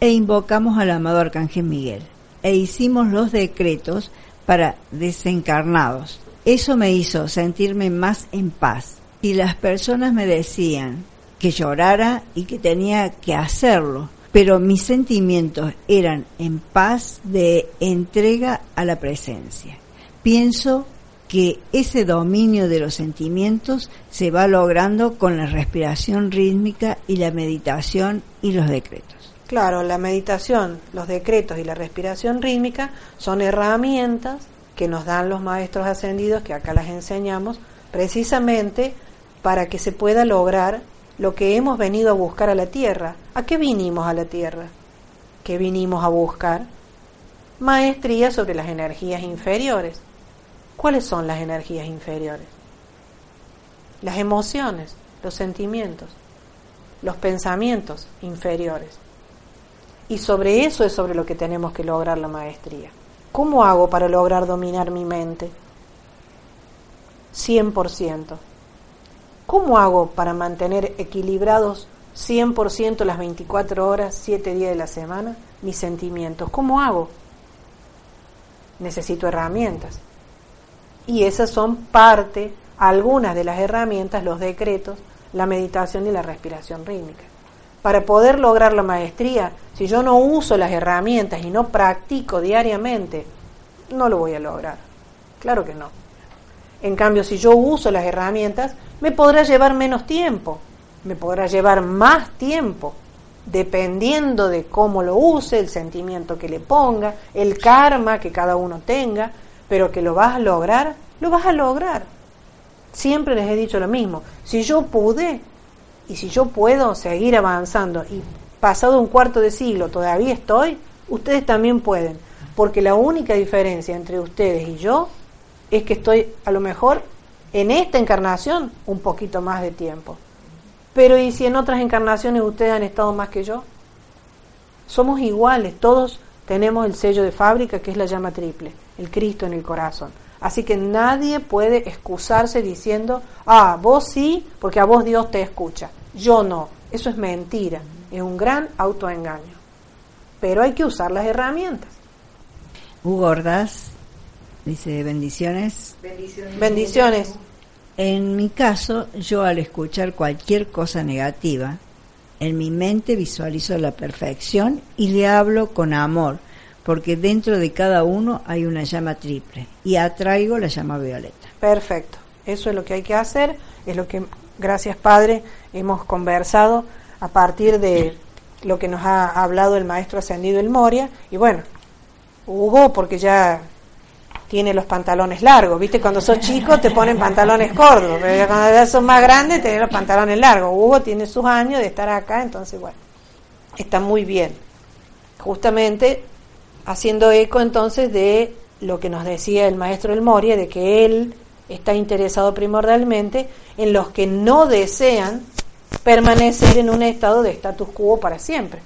e invocamos al amado Arcángel Miguel e hicimos los decretos para desencarnados. Eso me hizo sentirme más en paz y las personas me decían que llorara y que tenía que hacerlo, pero mis sentimientos eran en paz de entrega a la presencia. Pienso que ese dominio de los sentimientos se va logrando con la respiración rítmica y la meditación y los decretos. Claro, la meditación, los decretos y la respiración rítmica son herramientas que nos dan los maestros ascendidos, que acá las enseñamos, precisamente para que se pueda lograr lo que hemos venido a buscar a la tierra. ¿A qué vinimos a la tierra? ¿Qué vinimos a buscar? Maestría sobre las energías inferiores ¿Cuáles son las energías inferiores? Las emociones, los sentimientos, los pensamientos inferiores. Y sobre eso es sobre lo que tenemos que lograr la maestría. ¿Cómo hago para lograr dominar mi mente? 100%. ¿Cómo hago para mantener equilibrados 100% las 24 horas, 7 días de la semana mis sentimientos? ¿Cómo hago? Necesito herramientas. Y esas son parte, algunas de las herramientas, los decretos, la meditación y la respiración rítmica. Para poder lograr la maestría, si yo no uso las herramientas y no practico diariamente, no lo voy a lograr. Claro que no. En cambio, si yo uso las herramientas, me podrá llevar menos tiempo, me podrá llevar más tiempo, dependiendo de cómo lo use, el sentimiento que le ponga, el karma que cada uno tenga, pero que lo vas a lograr, lo vas a lograr. Siempre les he dicho lo mismo. Si yo pude y si yo puedo seguir avanzando y pasado un cuarto de siglo todavía estoy, ustedes también pueden. Porque la única diferencia entre ustedes y yo es que estoy a lo mejor en esta encarnación un poquito más de tiempo. Pero ¿y si en otras encarnaciones ustedes han estado más que yo? Somos iguales, todos tenemos el sello de fábrica que es la llama triple el Cristo en el corazón. Así que nadie puede excusarse diciendo, ah, vos sí, porque a vos Dios te escucha. Yo no. Eso es mentira. Es un gran autoengaño. Pero hay que usar las herramientas. Hugo Ordaz dice bendiciones. Bendiciones. Bendiciones. En mi caso, yo al escuchar cualquier cosa negativa, en mi mente visualizo la perfección y le hablo con amor porque dentro de cada uno hay una llama triple y atraigo la llama violeta. Perfecto, eso es lo que hay que hacer, es lo que, gracias Padre, hemos conversado a partir de lo que nos ha hablado el maestro ascendido el Moria, y bueno, Hugo, porque ya tiene los pantalones largos, viste, cuando sos chico te ponen pantalones cortos, pero cuando ya sos más grande tenés los pantalones largos. Hugo tiene sus años de estar acá, entonces bueno, está muy bien. Justamente haciendo eco entonces de lo que nos decía el maestro El Moria, de que él está interesado primordialmente en los que no desean permanecer en un estado de status quo para siempre.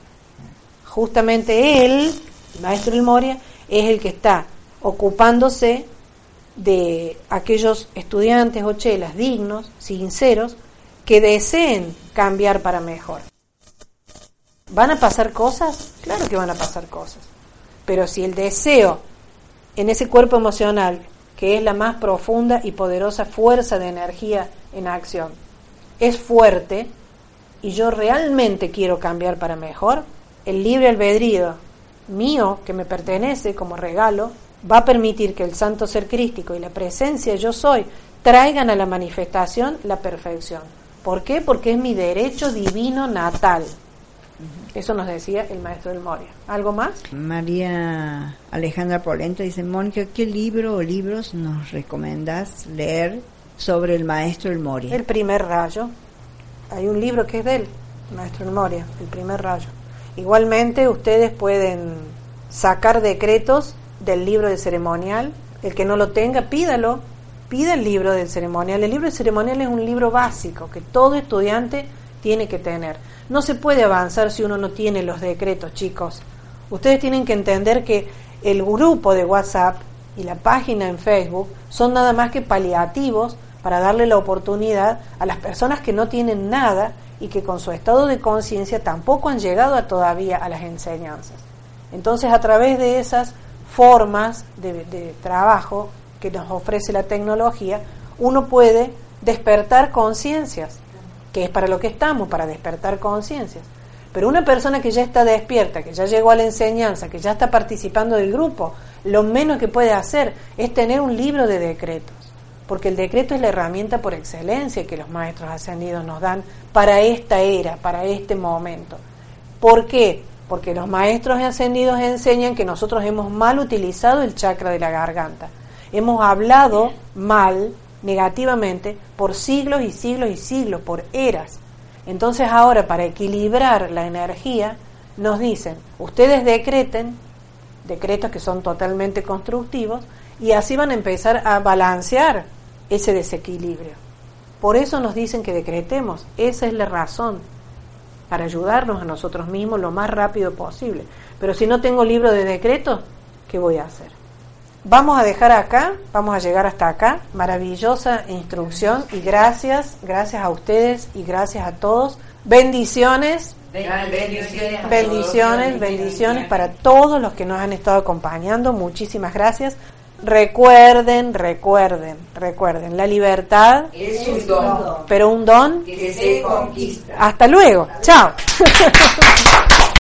Justamente él, el maestro El Moria, es el que está ocupándose de aquellos estudiantes o chelas dignos, sinceros, que deseen cambiar para mejor. ¿Van a pasar cosas? Claro que van a pasar cosas. Pero si el deseo en ese cuerpo emocional, que es la más profunda y poderosa fuerza de energía en acción, es fuerte y yo realmente quiero cambiar para mejor, el libre albedrío mío que me pertenece como regalo va a permitir que el santo ser crístico y la presencia yo soy traigan a la manifestación la perfección. ¿Por qué? Porque es mi derecho divino natal. Eso nos decía el maestro del Moria. ¿Algo más? María Alejandra Polenta dice, Mónica, ¿qué libro o libros nos recomendás leer sobre el maestro del Moria? El primer rayo. Hay un libro que es de él, maestro del Moria, el primer rayo. Igualmente ustedes pueden sacar decretos del libro de ceremonial. El que no lo tenga, pídalo. Pida el libro del ceremonial. El libro de ceremonial es un libro básico que todo estudiante tiene que tener. No se puede avanzar si uno no tiene los decretos, chicos. Ustedes tienen que entender que el grupo de WhatsApp y la página en Facebook son nada más que paliativos para darle la oportunidad a las personas que no tienen nada y que con su estado de conciencia tampoco han llegado a todavía a las enseñanzas. Entonces, a través de esas formas de, de trabajo que nos ofrece la tecnología, uno puede despertar conciencias, que es para lo que estamos, para despertar conciencias. Pero una persona que ya está despierta, que ya llegó a la enseñanza, que ya está participando del grupo, lo menos que puede hacer es tener un libro de decretos, porque el decreto es la herramienta por excelencia que los maestros ascendidos nos dan para esta era, para este momento. ¿Por qué? Porque los maestros ascendidos enseñan que nosotros hemos mal utilizado el chakra de la garganta. Hemos hablado mal, negativamente, por siglos y siglos y siglos, por eras. Entonces ahora para equilibrar la energía nos dicen, ustedes decreten, decretos que son totalmente constructivos, y así van a empezar a balancear ese desequilibrio. Por eso nos dicen que decretemos, esa es la razón, para ayudarnos a nosotros mismos lo más rápido posible. Pero si no tengo libro de decretos, ¿qué voy a hacer? Vamos a dejar acá, vamos a llegar hasta acá. Maravillosa instrucción y gracias, gracias a ustedes y gracias a todos. Bendiciones, Bendiciones, bendiciones, bendiciones para todos los que nos han estado acompañando. Muchísimas gracias. Recuerden, recuerden, recuerden, la libertad, Es un don pero un don. que se conquista. Hasta luego. Chao. *laughs*